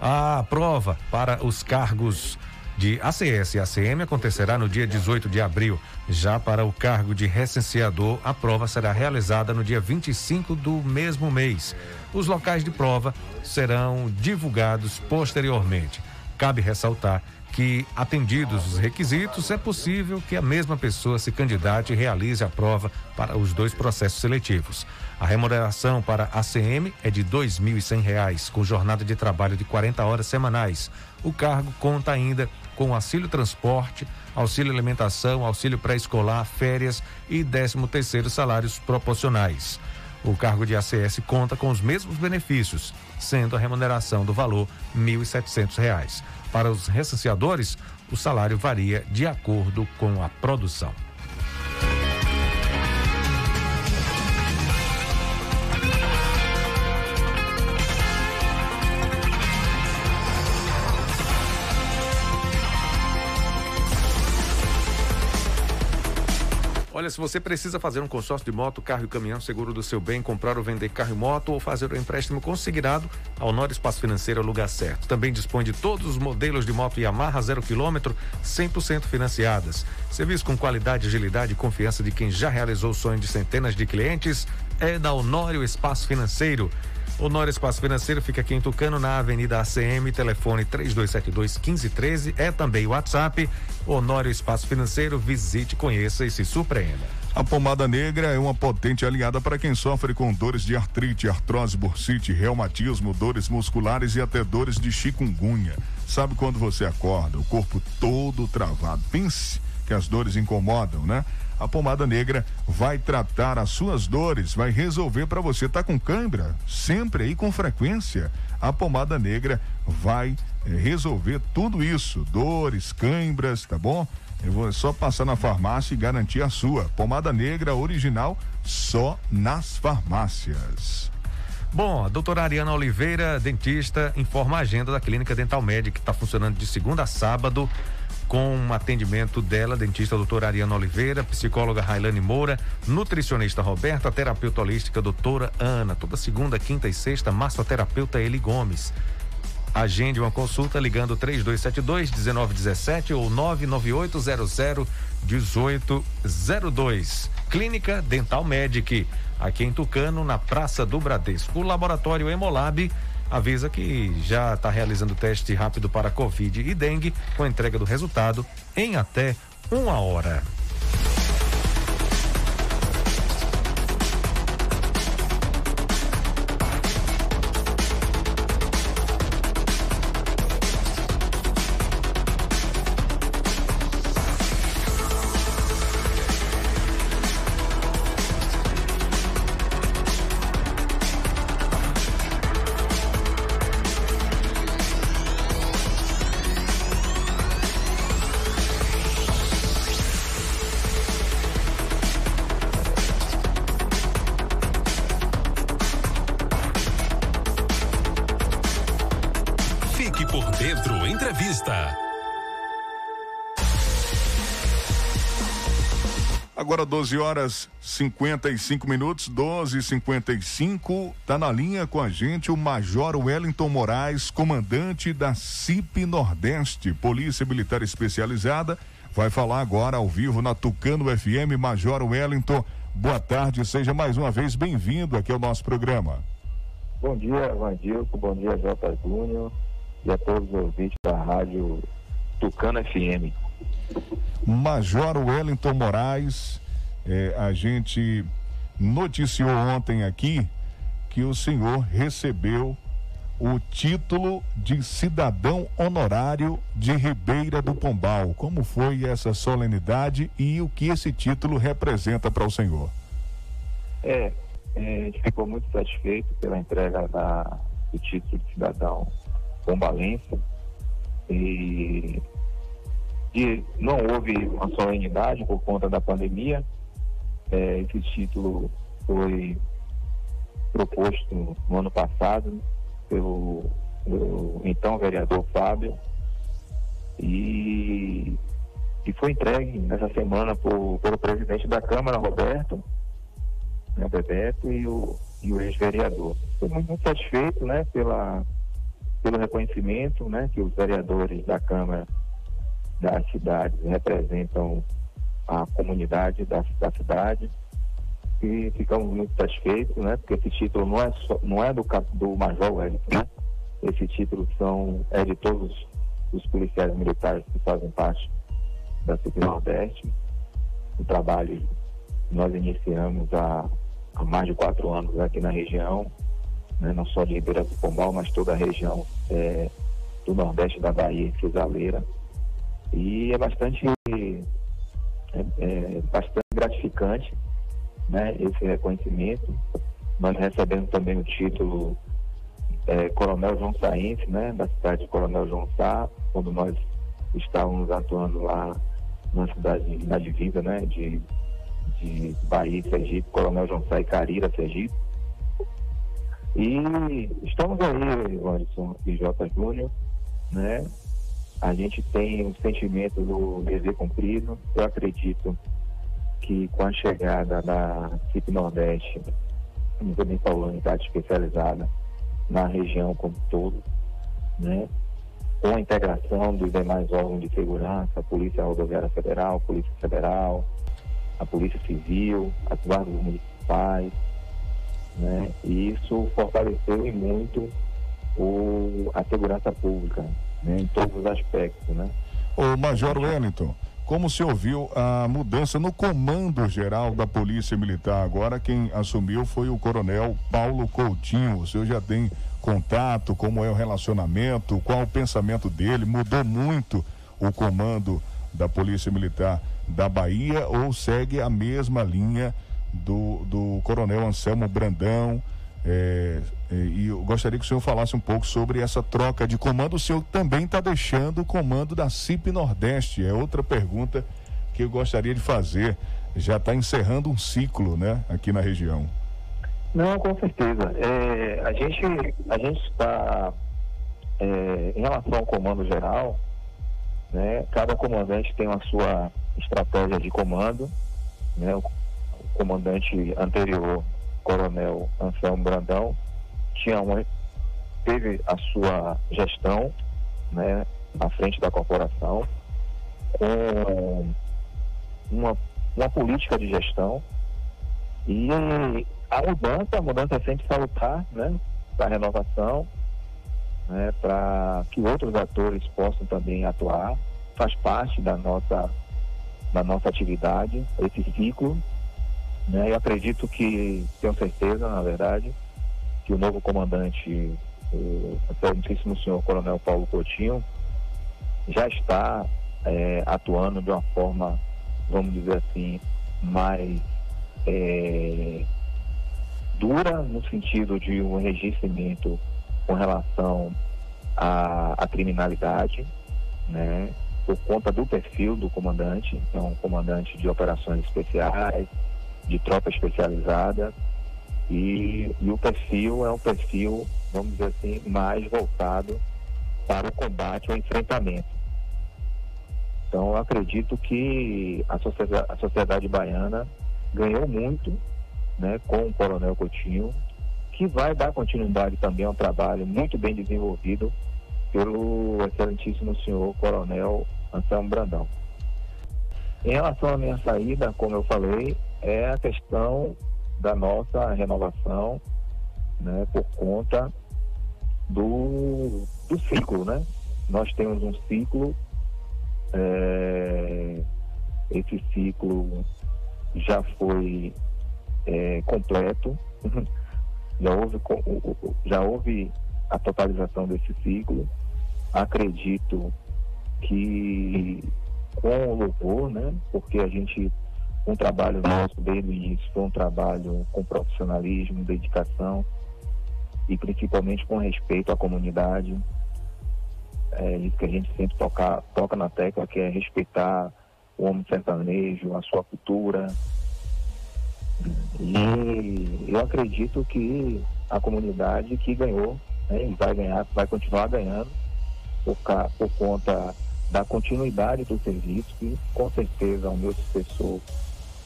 A prova para os cargos de ACS e ACM acontecerá no dia 18 de abril. Já para o cargo de recenseador, a prova será realizada no dia 25 do mesmo mês. Os locais de prova serão divulgados posteriormente. Cabe ressaltar que, atendidos os requisitos, é possível que a mesma pessoa se candidate e realize a prova para os dois processos seletivos. A remuneração para ACM é de R$ 2.100, com jornada de trabalho de 40 horas semanais. O cargo conta ainda com auxílio transporte, auxílio alimentação, auxílio pré-escolar, férias e 13 terceiro salários proporcionais. O cargo de ACS conta com os mesmos benefícios, sendo a remuneração do valor R$ 1.700. Para os recenseadores, o salário varia de acordo com a produção. Olha, se você precisa fazer um consórcio de moto, carro e caminhão, seguro do seu bem, comprar ou vender carro e moto ou fazer um empréstimo consignado, a Honor Espaço Financeiro é o lugar certo. Também dispõe de todos os modelos de moto Yamaha zero quilômetro, 100% financiadas. Serviço com qualidade, agilidade e confiança de quem já realizou o sonho de centenas de clientes é da Honório Espaço Financeiro. Honório Espaço Financeiro fica aqui em Tucano, na Avenida ACM, telefone 3272 1513. É também o WhatsApp. Honório Espaço Financeiro, visite, conheça e se surpreenda. A pomada negra é uma potente aliada para quem sofre com dores de artrite, artrose, bursite, reumatismo, dores musculares e até dores de chikungunya. Sabe quando você acorda, o corpo todo travado? Pense que as dores incomodam, né? A pomada negra vai tratar as suas dores, vai resolver para você. Tá com cãibra? Sempre aí com frequência. A pomada negra vai eh, resolver tudo isso. Dores, cãibras, tá bom? Eu vou só passar na farmácia e garantir a sua. Pomada negra original só nas farmácias. Bom, a doutora Ariana Oliveira, dentista, informa a agenda da Clínica Dental Médica, que está funcionando de segunda a sábado, com um atendimento dela, dentista doutora Ariana Oliveira, psicóloga Railane Moura, nutricionista Roberto, a terapeuta holística doutora Ana, toda segunda, quinta e sexta, massoterapeuta Eli Gomes. Agende uma consulta ligando 3272 1917 ou 99800 1802. Clínica Dental Medic, aqui em Tucano, na Praça do Bradesco. O laboratório Hemolab avisa que já está realizando teste rápido para Covid e dengue, com entrega do resultado em até uma hora. Fique por dentro entrevista. Agora 12 horas 55 minutos, 12 e 55 Tá na linha com a gente o Major Wellington Moraes, comandante da CIP Nordeste, Polícia Militar Especializada. Vai falar agora ao vivo na Tucano FM. Major Wellington, boa tarde, seja mais uma vez bem-vindo aqui ao nosso programa. Bom dia, Vandilco, bom dia, J. Júnior e a todos os ouvintes da rádio Tucano FM. Major Wellington Moraes, eh, a gente noticiou ontem aqui que o senhor recebeu o título de cidadão honorário de Ribeira do Pombal. Como foi essa solenidade e o que esse título representa para o senhor? É, é, a gente ficou muito satisfeito pela entrega da, do título de cidadão pombalense e, e não houve uma solenidade por conta da pandemia. É, esse título foi proposto no ano passado pelo, pelo então vereador Fábio e, e foi entregue nessa semana por, pelo presidente da Câmara, Roberto, né, Bebeto, e o, e o ex-vereador. Estou muito, muito satisfeito né, pela, pelo reconhecimento né, que os vereadores da Câmara das cidades representam a comunidade da, da cidade e ficamos muito satisfeitos, né? Porque esse título não é só, não é do, do Major Wellington, né? Esse título são, é de todos os policiais militares que fazem parte da CIP Nordeste. O trabalho nós iniciamos há, há mais de quatro anos aqui na região, né? não só de Ribeira do Pombal, mas toda a região é, do Nordeste da Bahia, Cisaleira. E é bastante, é, é bastante gratificante né, esse reconhecimento nós recebemos também o título é, Coronel João Saense, né, da cidade de Coronel João Sá, quando nós estávamos atuando lá na cidade, na divisa, né, de, de Bahia e Sergipe, Coronel João Sá e Carira, Sergipe. E estamos aí, Anderson e J. Júnior, né? A gente tem o sentimento do dever cumprido. Eu acredito que com a chegada da CIP Nordeste, como também falou, unidade especializada na região como um todo, né? com a integração dos demais órgãos de segurança, a Polícia Rodoviária Federal, a Polícia Federal, a Polícia Civil, as guardas municipais, né? E isso fortaleceu e muito o, a segurança pública, né? em todos os aspectos, né? O Major Wellington, como se ouviu a mudança no comando geral da Polícia Militar? Agora quem assumiu foi o Coronel Paulo Coutinho. O senhor já tem contato, como é o relacionamento, qual o pensamento dele? Mudou muito o comando da Polícia Militar da Bahia ou segue a mesma linha do, do Coronel Anselmo Brandão? É, é, e eu gostaria que o senhor falasse um pouco sobre essa troca de comando. O senhor também está deixando o comando da CIP Nordeste. É outra pergunta que eu gostaria de fazer. Já está encerrando um ciclo, né, aqui na região. Não, com certeza. É, a gente a gente está é, em relação ao comando geral, né? Cada comandante tem a sua estratégia de comando, né? Comandante anterior, Coronel Anselmo Brandão, tinha uma teve a sua gestão, né? À frente da corporação com uma uma política de gestão e a mudança, a mudança é sempre salutar, né? Para renovação, né? Para que outros atores possam também atuar, faz parte da nossa da nossa atividade, esse ciclo, né? Eu acredito que, tenho certeza, na verdade, que o novo comandante, o excelentíssimo senhor Coronel Paulo Coutinho, já está é, atuando de uma forma, vamos dizer assim, mais é, dura no sentido de um enregistramento com relação à, à criminalidade, né? por conta do perfil do comandante, então comandante de operações especiais, de tropa especializada, e, e, o perfil é um perfil, vamos dizer assim, mais voltado para o combate ao enfrentamento. Então, eu acredito que a sociedade, a sociedade baiana ganhou muito né, com o Coronel Coutinho, que vai dar continuidade também ao trabalho muito bem desenvolvido pelo excelentíssimo senhor Coronel Anselmo Brandão. Em relação à minha saída, como eu falei, é a questão da nossa renovação né, por conta do, do ciclo, né? Nós temos um ciclo, é, esse ciclo já foi é, completo. já, houve, já houve a totalização desse ciclo. Acredito que com o louvor, né? Porque a gente, um trabalho nosso desde o início foi um trabalho com profissionalismo, dedicação e principalmente com respeito à comunidade. É isso que a gente sempre toca, toca na tecla, que é respeitar o homem sertanejo, a sua cultura, e eu acredito que a comunidade que ganhou né, e vai ganhar, vai continuar ganhando por, por conta da continuidade do serviço, que com certeza o meu sucessor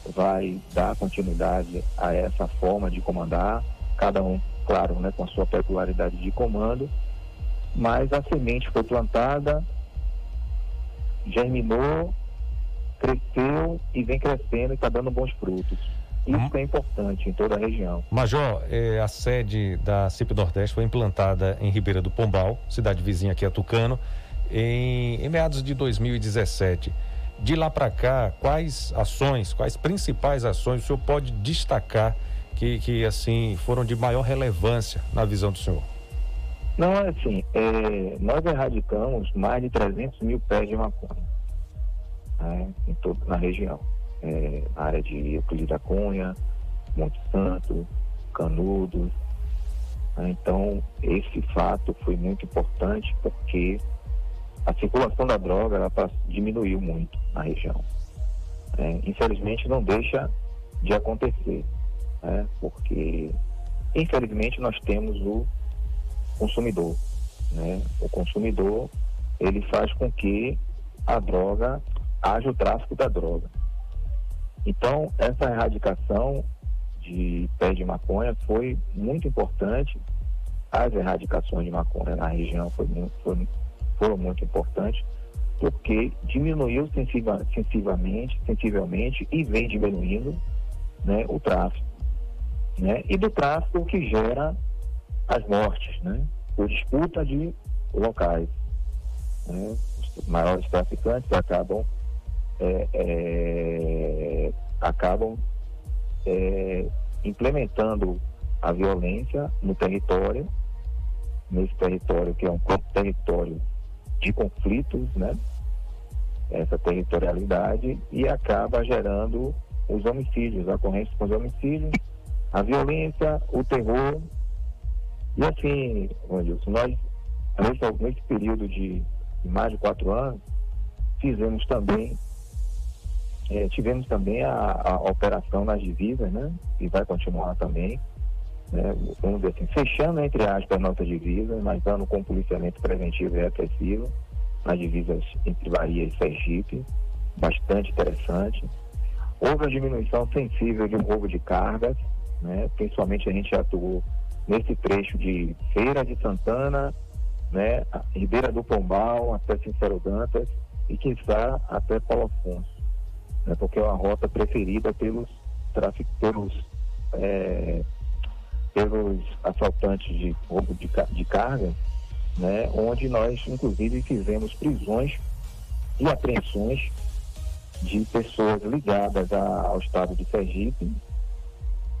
vai dar continuidade a essa forma de comandar, cada um, claro, né, com a sua peculiaridade de comando, mas a semente foi plantada, germinou, cresceu e vem crescendo e está dando bons frutos. Isso hum. é importante em toda a região. Major, eh, a sede da CIP Nordeste foi implantada em Ribeira do Pombal, cidade vizinha aqui a Tucano, em, em meados de 2017. De lá para cá, quais ações, quais principais ações o senhor pode destacar que, que assim foram de maior relevância na visão do senhor? Não, é assim, é, nós erradicamos mais de 300 mil pés de maconha né, em toda na região é, área de Euclides da Cunha, Monte Santo, Canudos. Né? Então, esse fato foi muito importante porque a circulação da droga ela tá, diminuiu muito na região. É, infelizmente, não deixa de acontecer, né? porque, infelizmente, nós temos o consumidor. Né? O consumidor ele faz com que a droga haja o tráfico da droga. Então, essa erradicação de pé de maconha foi muito importante. As erradicações de maconha na região foi muito, foi, foram muito importantes, porque diminuiu sensivelmente, sensivelmente e vem diminuindo né, o tráfico. Né? E do tráfico que gera as mortes, né? por disputa de locais. Né? Os maiores traficantes acabam é, é, acabam é, implementando a violência no território, nesse território que é um território de conflitos, né? Essa territorialidade e acaba gerando os homicídios, a ocorrência com os homicídios, a violência, o terror. E assim, Wilson, nós, nesse, nesse período de mais de quatro anos, fizemos também é, tivemos também a, a, operação nas divisas, né? E vai continuar também. Né? Vamos dizer assim, fechando entre aspas nossas divisas, mas dando com policiamento preventivo e repressivo nas divisas entre Bahia e Sergipe, bastante interessante. Houve uma diminuição sensível de roubo de cargas, né? principalmente a gente atuou nesse trecho de Feira de Santana, né? Ribeira do Pombal até Sincero Dantas e, quiçá, até Paulo Afonso né, porque é uma rota preferida pelos pelos, é, pelos assaltantes de roubo de, de carga, né, onde nós inclusive fizemos prisões e apreensões de pessoas ligadas a, ao estado de Sergipe,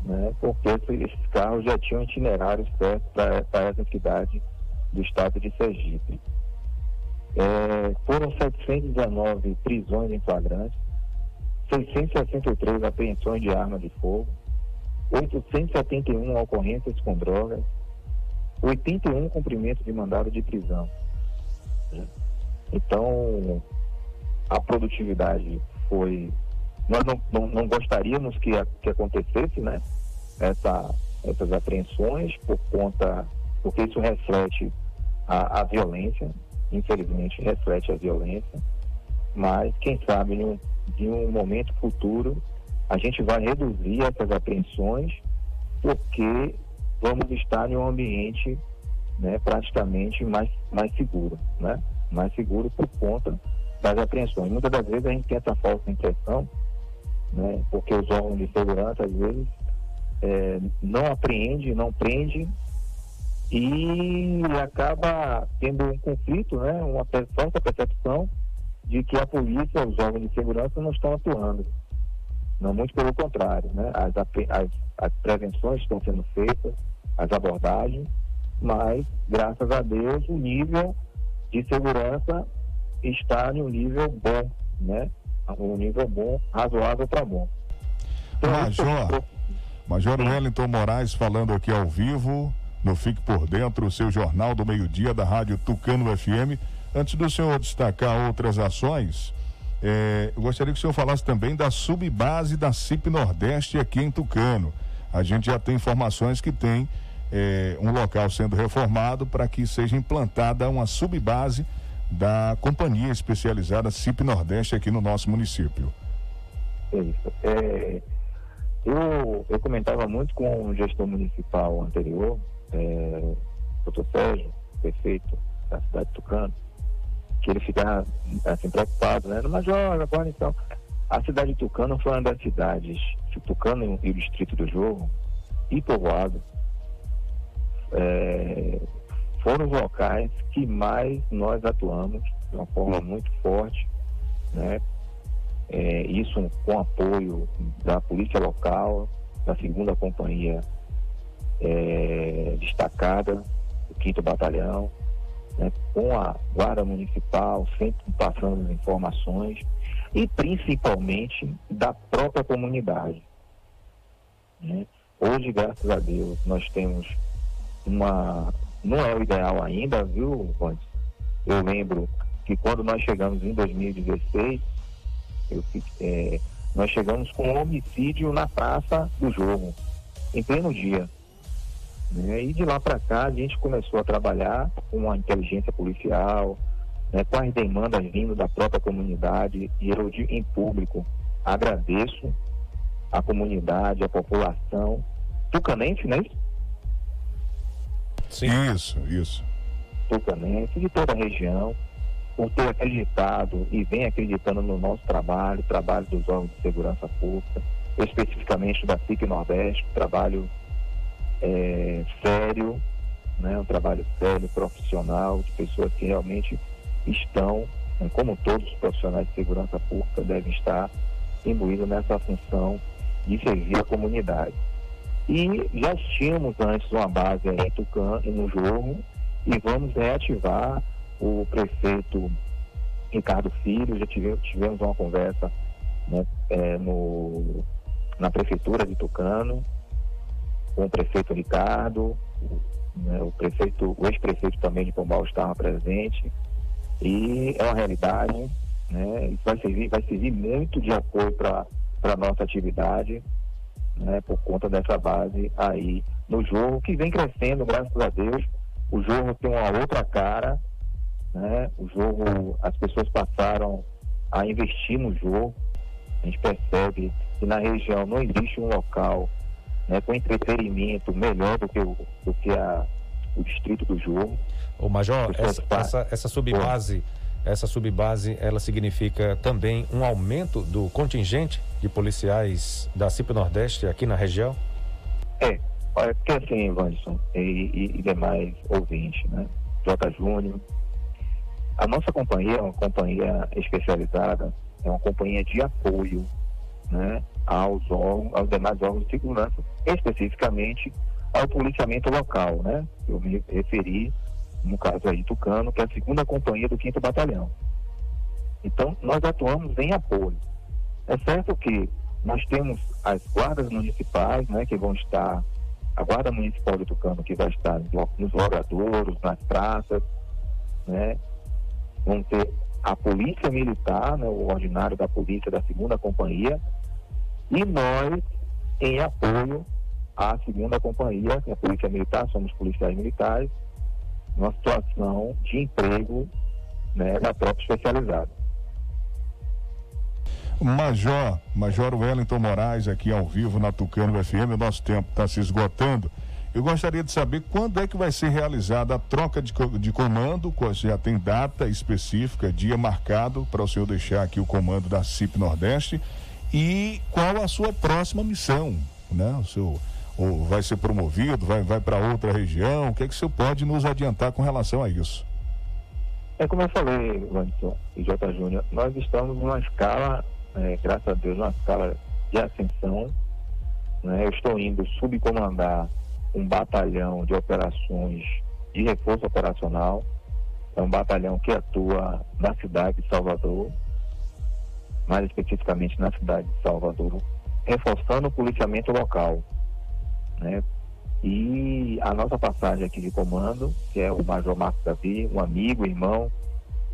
né, porque esses carros já tinham itinerários para essa cidade do estado de Sergipe. É, foram 719 prisões em flagrantes, 663 apreensões de arma de fogo, 871 ocorrências com drogas, 81 cumprimentos de mandado de prisão. Então, a produtividade foi. Nós não, não, não gostaríamos que, que acontecesse, né? Essa, essas apreensões, por conta. Porque isso reflete a, a violência, infelizmente reflete a violência, mas quem sabe em um de um momento futuro, a gente vai reduzir essas apreensões, porque vamos estar em um ambiente né, praticamente mais, mais seguro, né? Mais seguro por conta das apreensões. Muitas das vezes a gente tem essa falsa impressão, né? Porque os órgãos de segurança, às vezes, é, não apreende, não prende e acaba tendo um conflito, né? Uma falsa percepção de que a polícia, os órgãos de segurança não estão atuando. Não, muito pelo contrário, né? As, as, as prevenções estão sendo feitas, as abordagens, mas, graças a Deus, o nível de segurança está em um nível bom, né? Um nível bom, razoável para bom. Então, Major, Major Wellington Moraes falando aqui ao vivo no Fique Por Dentro, o seu jornal do meio-dia da Rádio Tucano FM. Antes do senhor destacar outras ações, é, eu gostaria que o senhor falasse também da subbase da CIP Nordeste aqui em Tucano. A gente já tem informações que tem é, um local sendo reformado para que seja implantada uma subbase da companhia especializada CIP Nordeste aqui no nosso município. É isso. É, eu, eu comentava muito com o gestor municipal anterior, é, doutor Sérgio, prefeito da cidade de Tucano, que ele fica assim, preocupado, né? Mas olha, agora então. A cidade de Tucano foi uma das cidades, Tucano e o distrito do jogo, e povoado, é, foram os locais que mais nós atuamos de uma forma muito forte, né? É, isso com apoio da polícia local, da segunda companhia é, destacada, do quinto batalhão, né, com a Guarda Municipal, sempre passando as informações, e principalmente da própria comunidade. Né? Hoje, graças a Deus, nós temos uma. Não é o ideal ainda, viu, Vandes? Eu lembro que quando nós chegamos em 2016, eu, é, nós chegamos com um homicídio na praça do jogo, em pleno dia. Né? E de lá para cá a gente começou a trabalhar com a inteligência policial, né, com as demandas vindo da própria comunidade, e eu em público agradeço a comunidade, a população tucanense, né? Sim. Isso, isso. Tucanense, de toda a região, por ter acreditado e vem acreditando no nosso trabalho, trabalho dos órgãos de segurança pública, especificamente da CIC Nordeste, trabalho é, sério, né, um trabalho sério, profissional, de pessoas que realmente estão, né, como todos os profissionais de segurança pública, devem estar imbuídos nessa função de servir a comunidade. E já tínhamos antes uma base em Tucano, no Jorro, e vamos reativar o prefeito Ricardo Filho, já tivemos, tivemos uma conversa né, é, no, na prefeitura de Tucano, com o prefeito Ricardo, né, o prefeito, o ex-prefeito também de Pombal estava presente, e é uma realidade, né, isso vai servir, vai servir muito de apoio para a nossa atividade, né, por conta dessa base aí no jogo, que vem crescendo, graças a Deus. O jogo tem uma outra cara, né? O jogo, as pessoas passaram a investir no jogo. A gente percebe que na região não existe um local né, com entretenimento melhor do que o, do que a, o distrito do jogo. O Major, essa, essa, essa subbase, essa subbase, ela significa também um aumento do contingente de policiais da CIP Nordeste aqui na região? É, olha, porque assim, Wanderson e, e, e demais ouvintes, né? J. Júnior, a nossa companhia é uma companhia especializada, é uma companhia de apoio né, aos, órgãos, aos demais órgãos de segurança, especificamente ao policiamento local. Né? Eu me referi, no caso aí, Tucano, que é a segunda companhia do 5 Batalhão. Então, nós atuamos em apoio. É certo que nós temos as guardas municipais, né, que vão estar, a Guarda Municipal de Tucano, que vai estar nos logradouros, nas praças, né, vão ter a Polícia Militar, né, o ordinário da Polícia da Segunda Companhia, e nós, em apoio à Segunda Companhia, que é a Polícia Militar, somos policiais militares, numa situação de emprego né, da própria especializada. Major, Major Wellington Moraes, aqui ao vivo na Tucano FM, o nosso tempo está se esgotando. Eu gostaria de saber quando é que vai ser realizada a troca de, de comando, já tem data específica, dia marcado para o senhor deixar aqui o comando da CIP Nordeste e qual a sua próxima missão, né? O seu ou vai ser promovido, vai, vai para outra região, o que é que o senhor pode nos adiantar com relação a isso? É como eu falei, Wanderson e J. Júnior, nós estamos numa escala, é, graças a Deus, numa escala de ascensão. Né? Eu estou indo subcomandar um batalhão de operações de reforço operacional. É um batalhão que atua na cidade de Salvador, mais especificamente na cidade de Salvador, reforçando o policiamento local. Né? E a nossa passagem aqui de comando, que é o Major Marcos Davi, um amigo, irmão,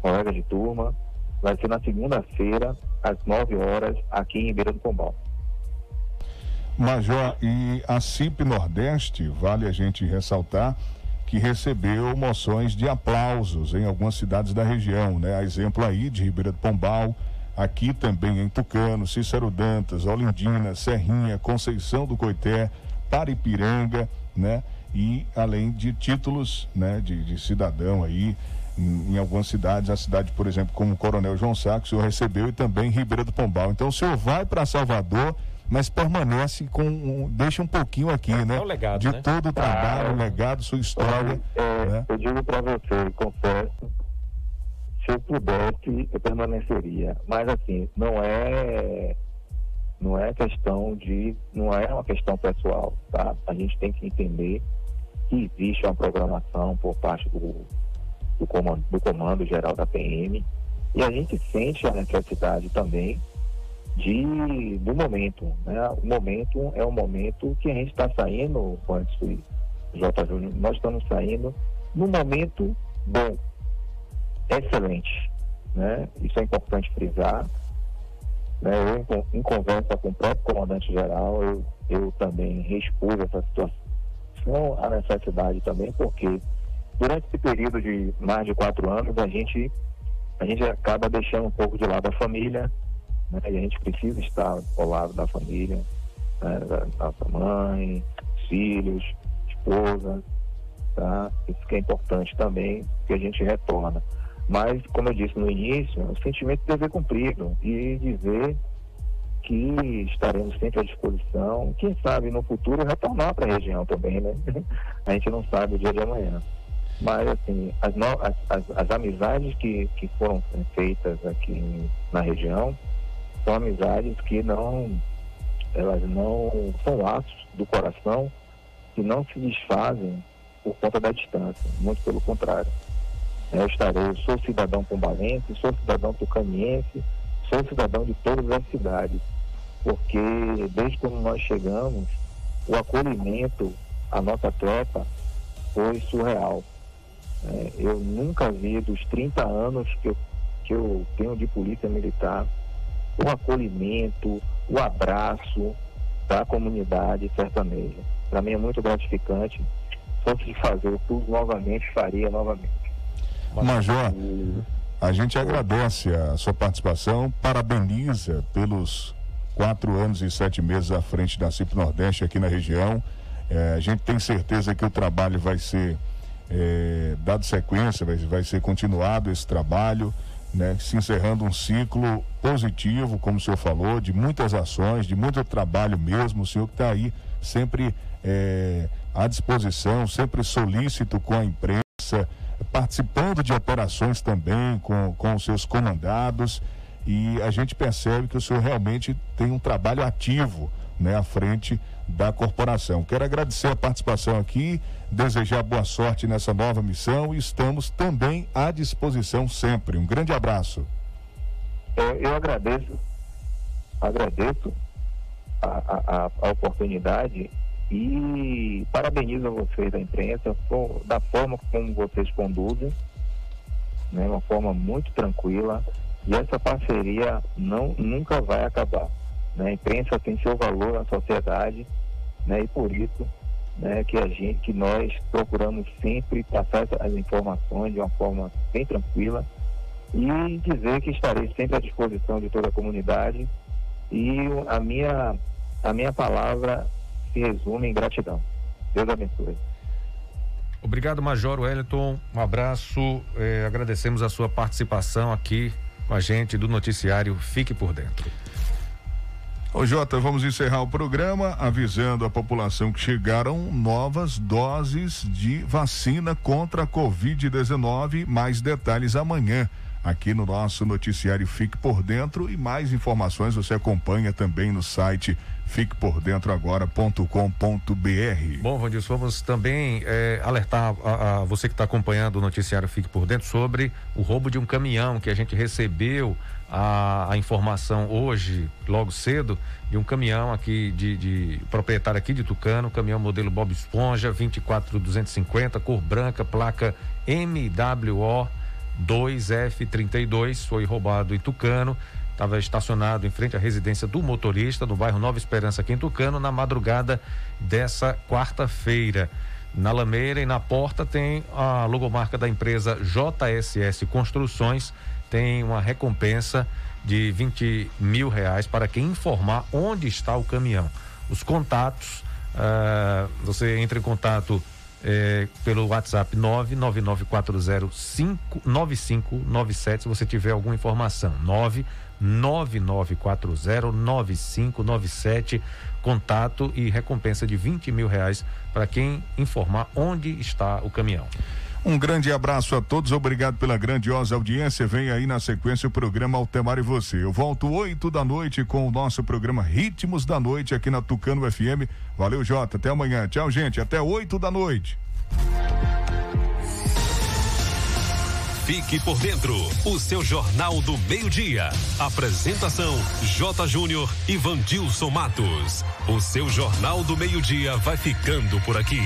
colega de turma, vai ser na segunda-feira, às 9 horas, aqui em Ribeira do Pombal. Major, e a CIP Nordeste, vale a gente ressaltar, que recebeu moções de aplausos em algumas cidades da região, né? A exemplo aí de Ribeira do Pombal, aqui também em Tucano, Cícero Dantas, Olindina, Serrinha, Conceição do Coité, Paripiranga, né? E além de títulos, né? De, de cidadão aí, em, em, algumas cidades, a cidade, por exemplo, como o Coronel João que o senhor recebeu, e também Ribeira do Pombal. Então o senhor vai para Salvador mas permanece com um, deixa um pouquinho aqui, né? É o legado, de né? todo o trabalho, ah, o legado, sua história. É, né? Eu digo para você, confesso, se eu pudesse, eu permaneceria. Mas assim, não é não é questão de, não é uma questão pessoal, tá? A gente tem que entender que existe uma programação por parte do, do comando, do comando geral da PM e a gente sente a necessidade também de, do momento. Né? O momento é o momento que a gente está saindo, antes J. Júnior, nós estamos saindo num momento bom, excelente. Né? Isso é importante frisar. Né? Eu, em, em conversa com o próprio comandante-geral, eu, eu também expus essa situação, a necessidade também, porque durante esse período de mais de quatro anos, a gente, a gente acaba deixando um pouco de lado a família, né? e a gente precisa estar ao lado da família, né? da nossa mãe, filhos, esposa, tá? Isso que é importante também, que a gente retorna. Mas, como eu disse no início, o sentimento de dever cumprido e dizer que estaremos sempre à disposição, quem sabe no futuro retornar para a região também, né? A gente não sabe o dia de amanhã. Mas, assim, as, no, as, as, as amizades que, que foram feitas aqui na região são amizades que não, elas não são laços do coração que não se desfazem por conta da distância, muito pelo contrário. Eu estarei, sou cidadão pombalense, sou cidadão tucaniense, sou cidadão de todas as cidades, porque desde quando nós chegamos, o acolhimento à nossa tropa foi surreal. É, eu nunca vi dos 30 anos que eu, que eu tenho de polícia militar o acolhimento, o abraço da comunidade sertaneja. Para mim é muito gratificante. Se fosse fazer tudo novamente, faria novamente. Major, a gente agradece a sua participação, parabeniza pelos quatro anos e sete meses à frente da CIP Nordeste aqui na região. É, a gente tem certeza que o trabalho vai ser é, dado sequência, vai, vai ser continuado esse trabalho, né, se encerrando um ciclo positivo, como o senhor falou, de muitas ações, de muito trabalho mesmo. O senhor que está aí sempre é, à disposição, sempre solícito com a imprensa participando de operações também com, com os seus comandados e a gente percebe que o senhor realmente tem um trabalho ativo né, à frente da corporação. Quero agradecer a participação aqui, desejar boa sorte nessa nova missão e estamos também à disposição sempre. Um grande abraço. Eu, eu agradeço, agradeço a, a, a oportunidade e parabenizo vocês da imprensa por, da forma como vocês conduzem, né, uma forma muito tranquila. E essa parceria não, nunca vai acabar. Né? A imprensa tem seu valor na sociedade, né? E por isso né, que a gente, que nós procuramos sempre passar as informações de uma forma bem tranquila e dizer que estarei sempre à disposição de toda a comunidade e a minha a minha palavra se resume em gratidão. Deus abençoe. Obrigado, Major Wellington. Um abraço. Eh, agradecemos a sua participação aqui com a gente do noticiário Fique por Dentro. Ô Jota, vamos encerrar o programa avisando a população que chegaram novas doses de vacina contra a Covid-19. Mais detalhes amanhã aqui no nosso noticiário Fique por Dentro e mais informações você acompanha também no site fiquepordentroagora.com.br. Bom, Vandilson, vamos também é, alertar a, a, você que está acompanhando o noticiário Fique por Dentro sobre o roubo de um caminhão que a gente recebeu a, a informação hoje, logo cedo, de um caminhão aqui de, de proprietário aqui de Tucano, caminhão modelo Bob Esponja 24250, cor branca, placa MWO 2F32, foi roubado em Tucano estava estacionado em frente à residência do motorista no bairro Nova Esperança, aqui em Tucano, na madrugada dessa quarta-feira. Na lameira e na porta tem a logomarca da empresa JSS Construções, tem uma recompensa de 20 mil reais para quem informar onde está o caminhão. Os contatos, uh, você entra em contato eh, pelo WhatsApp 999409597 se você tiver alguma informação. 9 99409597 contato e recompensa de 20 mil reais para quem informar onde está o caminhão. Um grande abraço a todos, obrigado pela grandiosa audiência. Vem aí na sequência o programa Altemar e Você. Eu volto 8 da noite com o nosso programa Ritmos da Noite aqui na Tucano FM. Valeu, Jota. Até amanhã. Tchau, gente. Até 8 da noite. Fique por dentro, o seu Jornal do Meio-Dia. Apresentação: J. Júnior e Vandilson Matos. O seu Jornal do Meio-Dia vai ficando por aqui.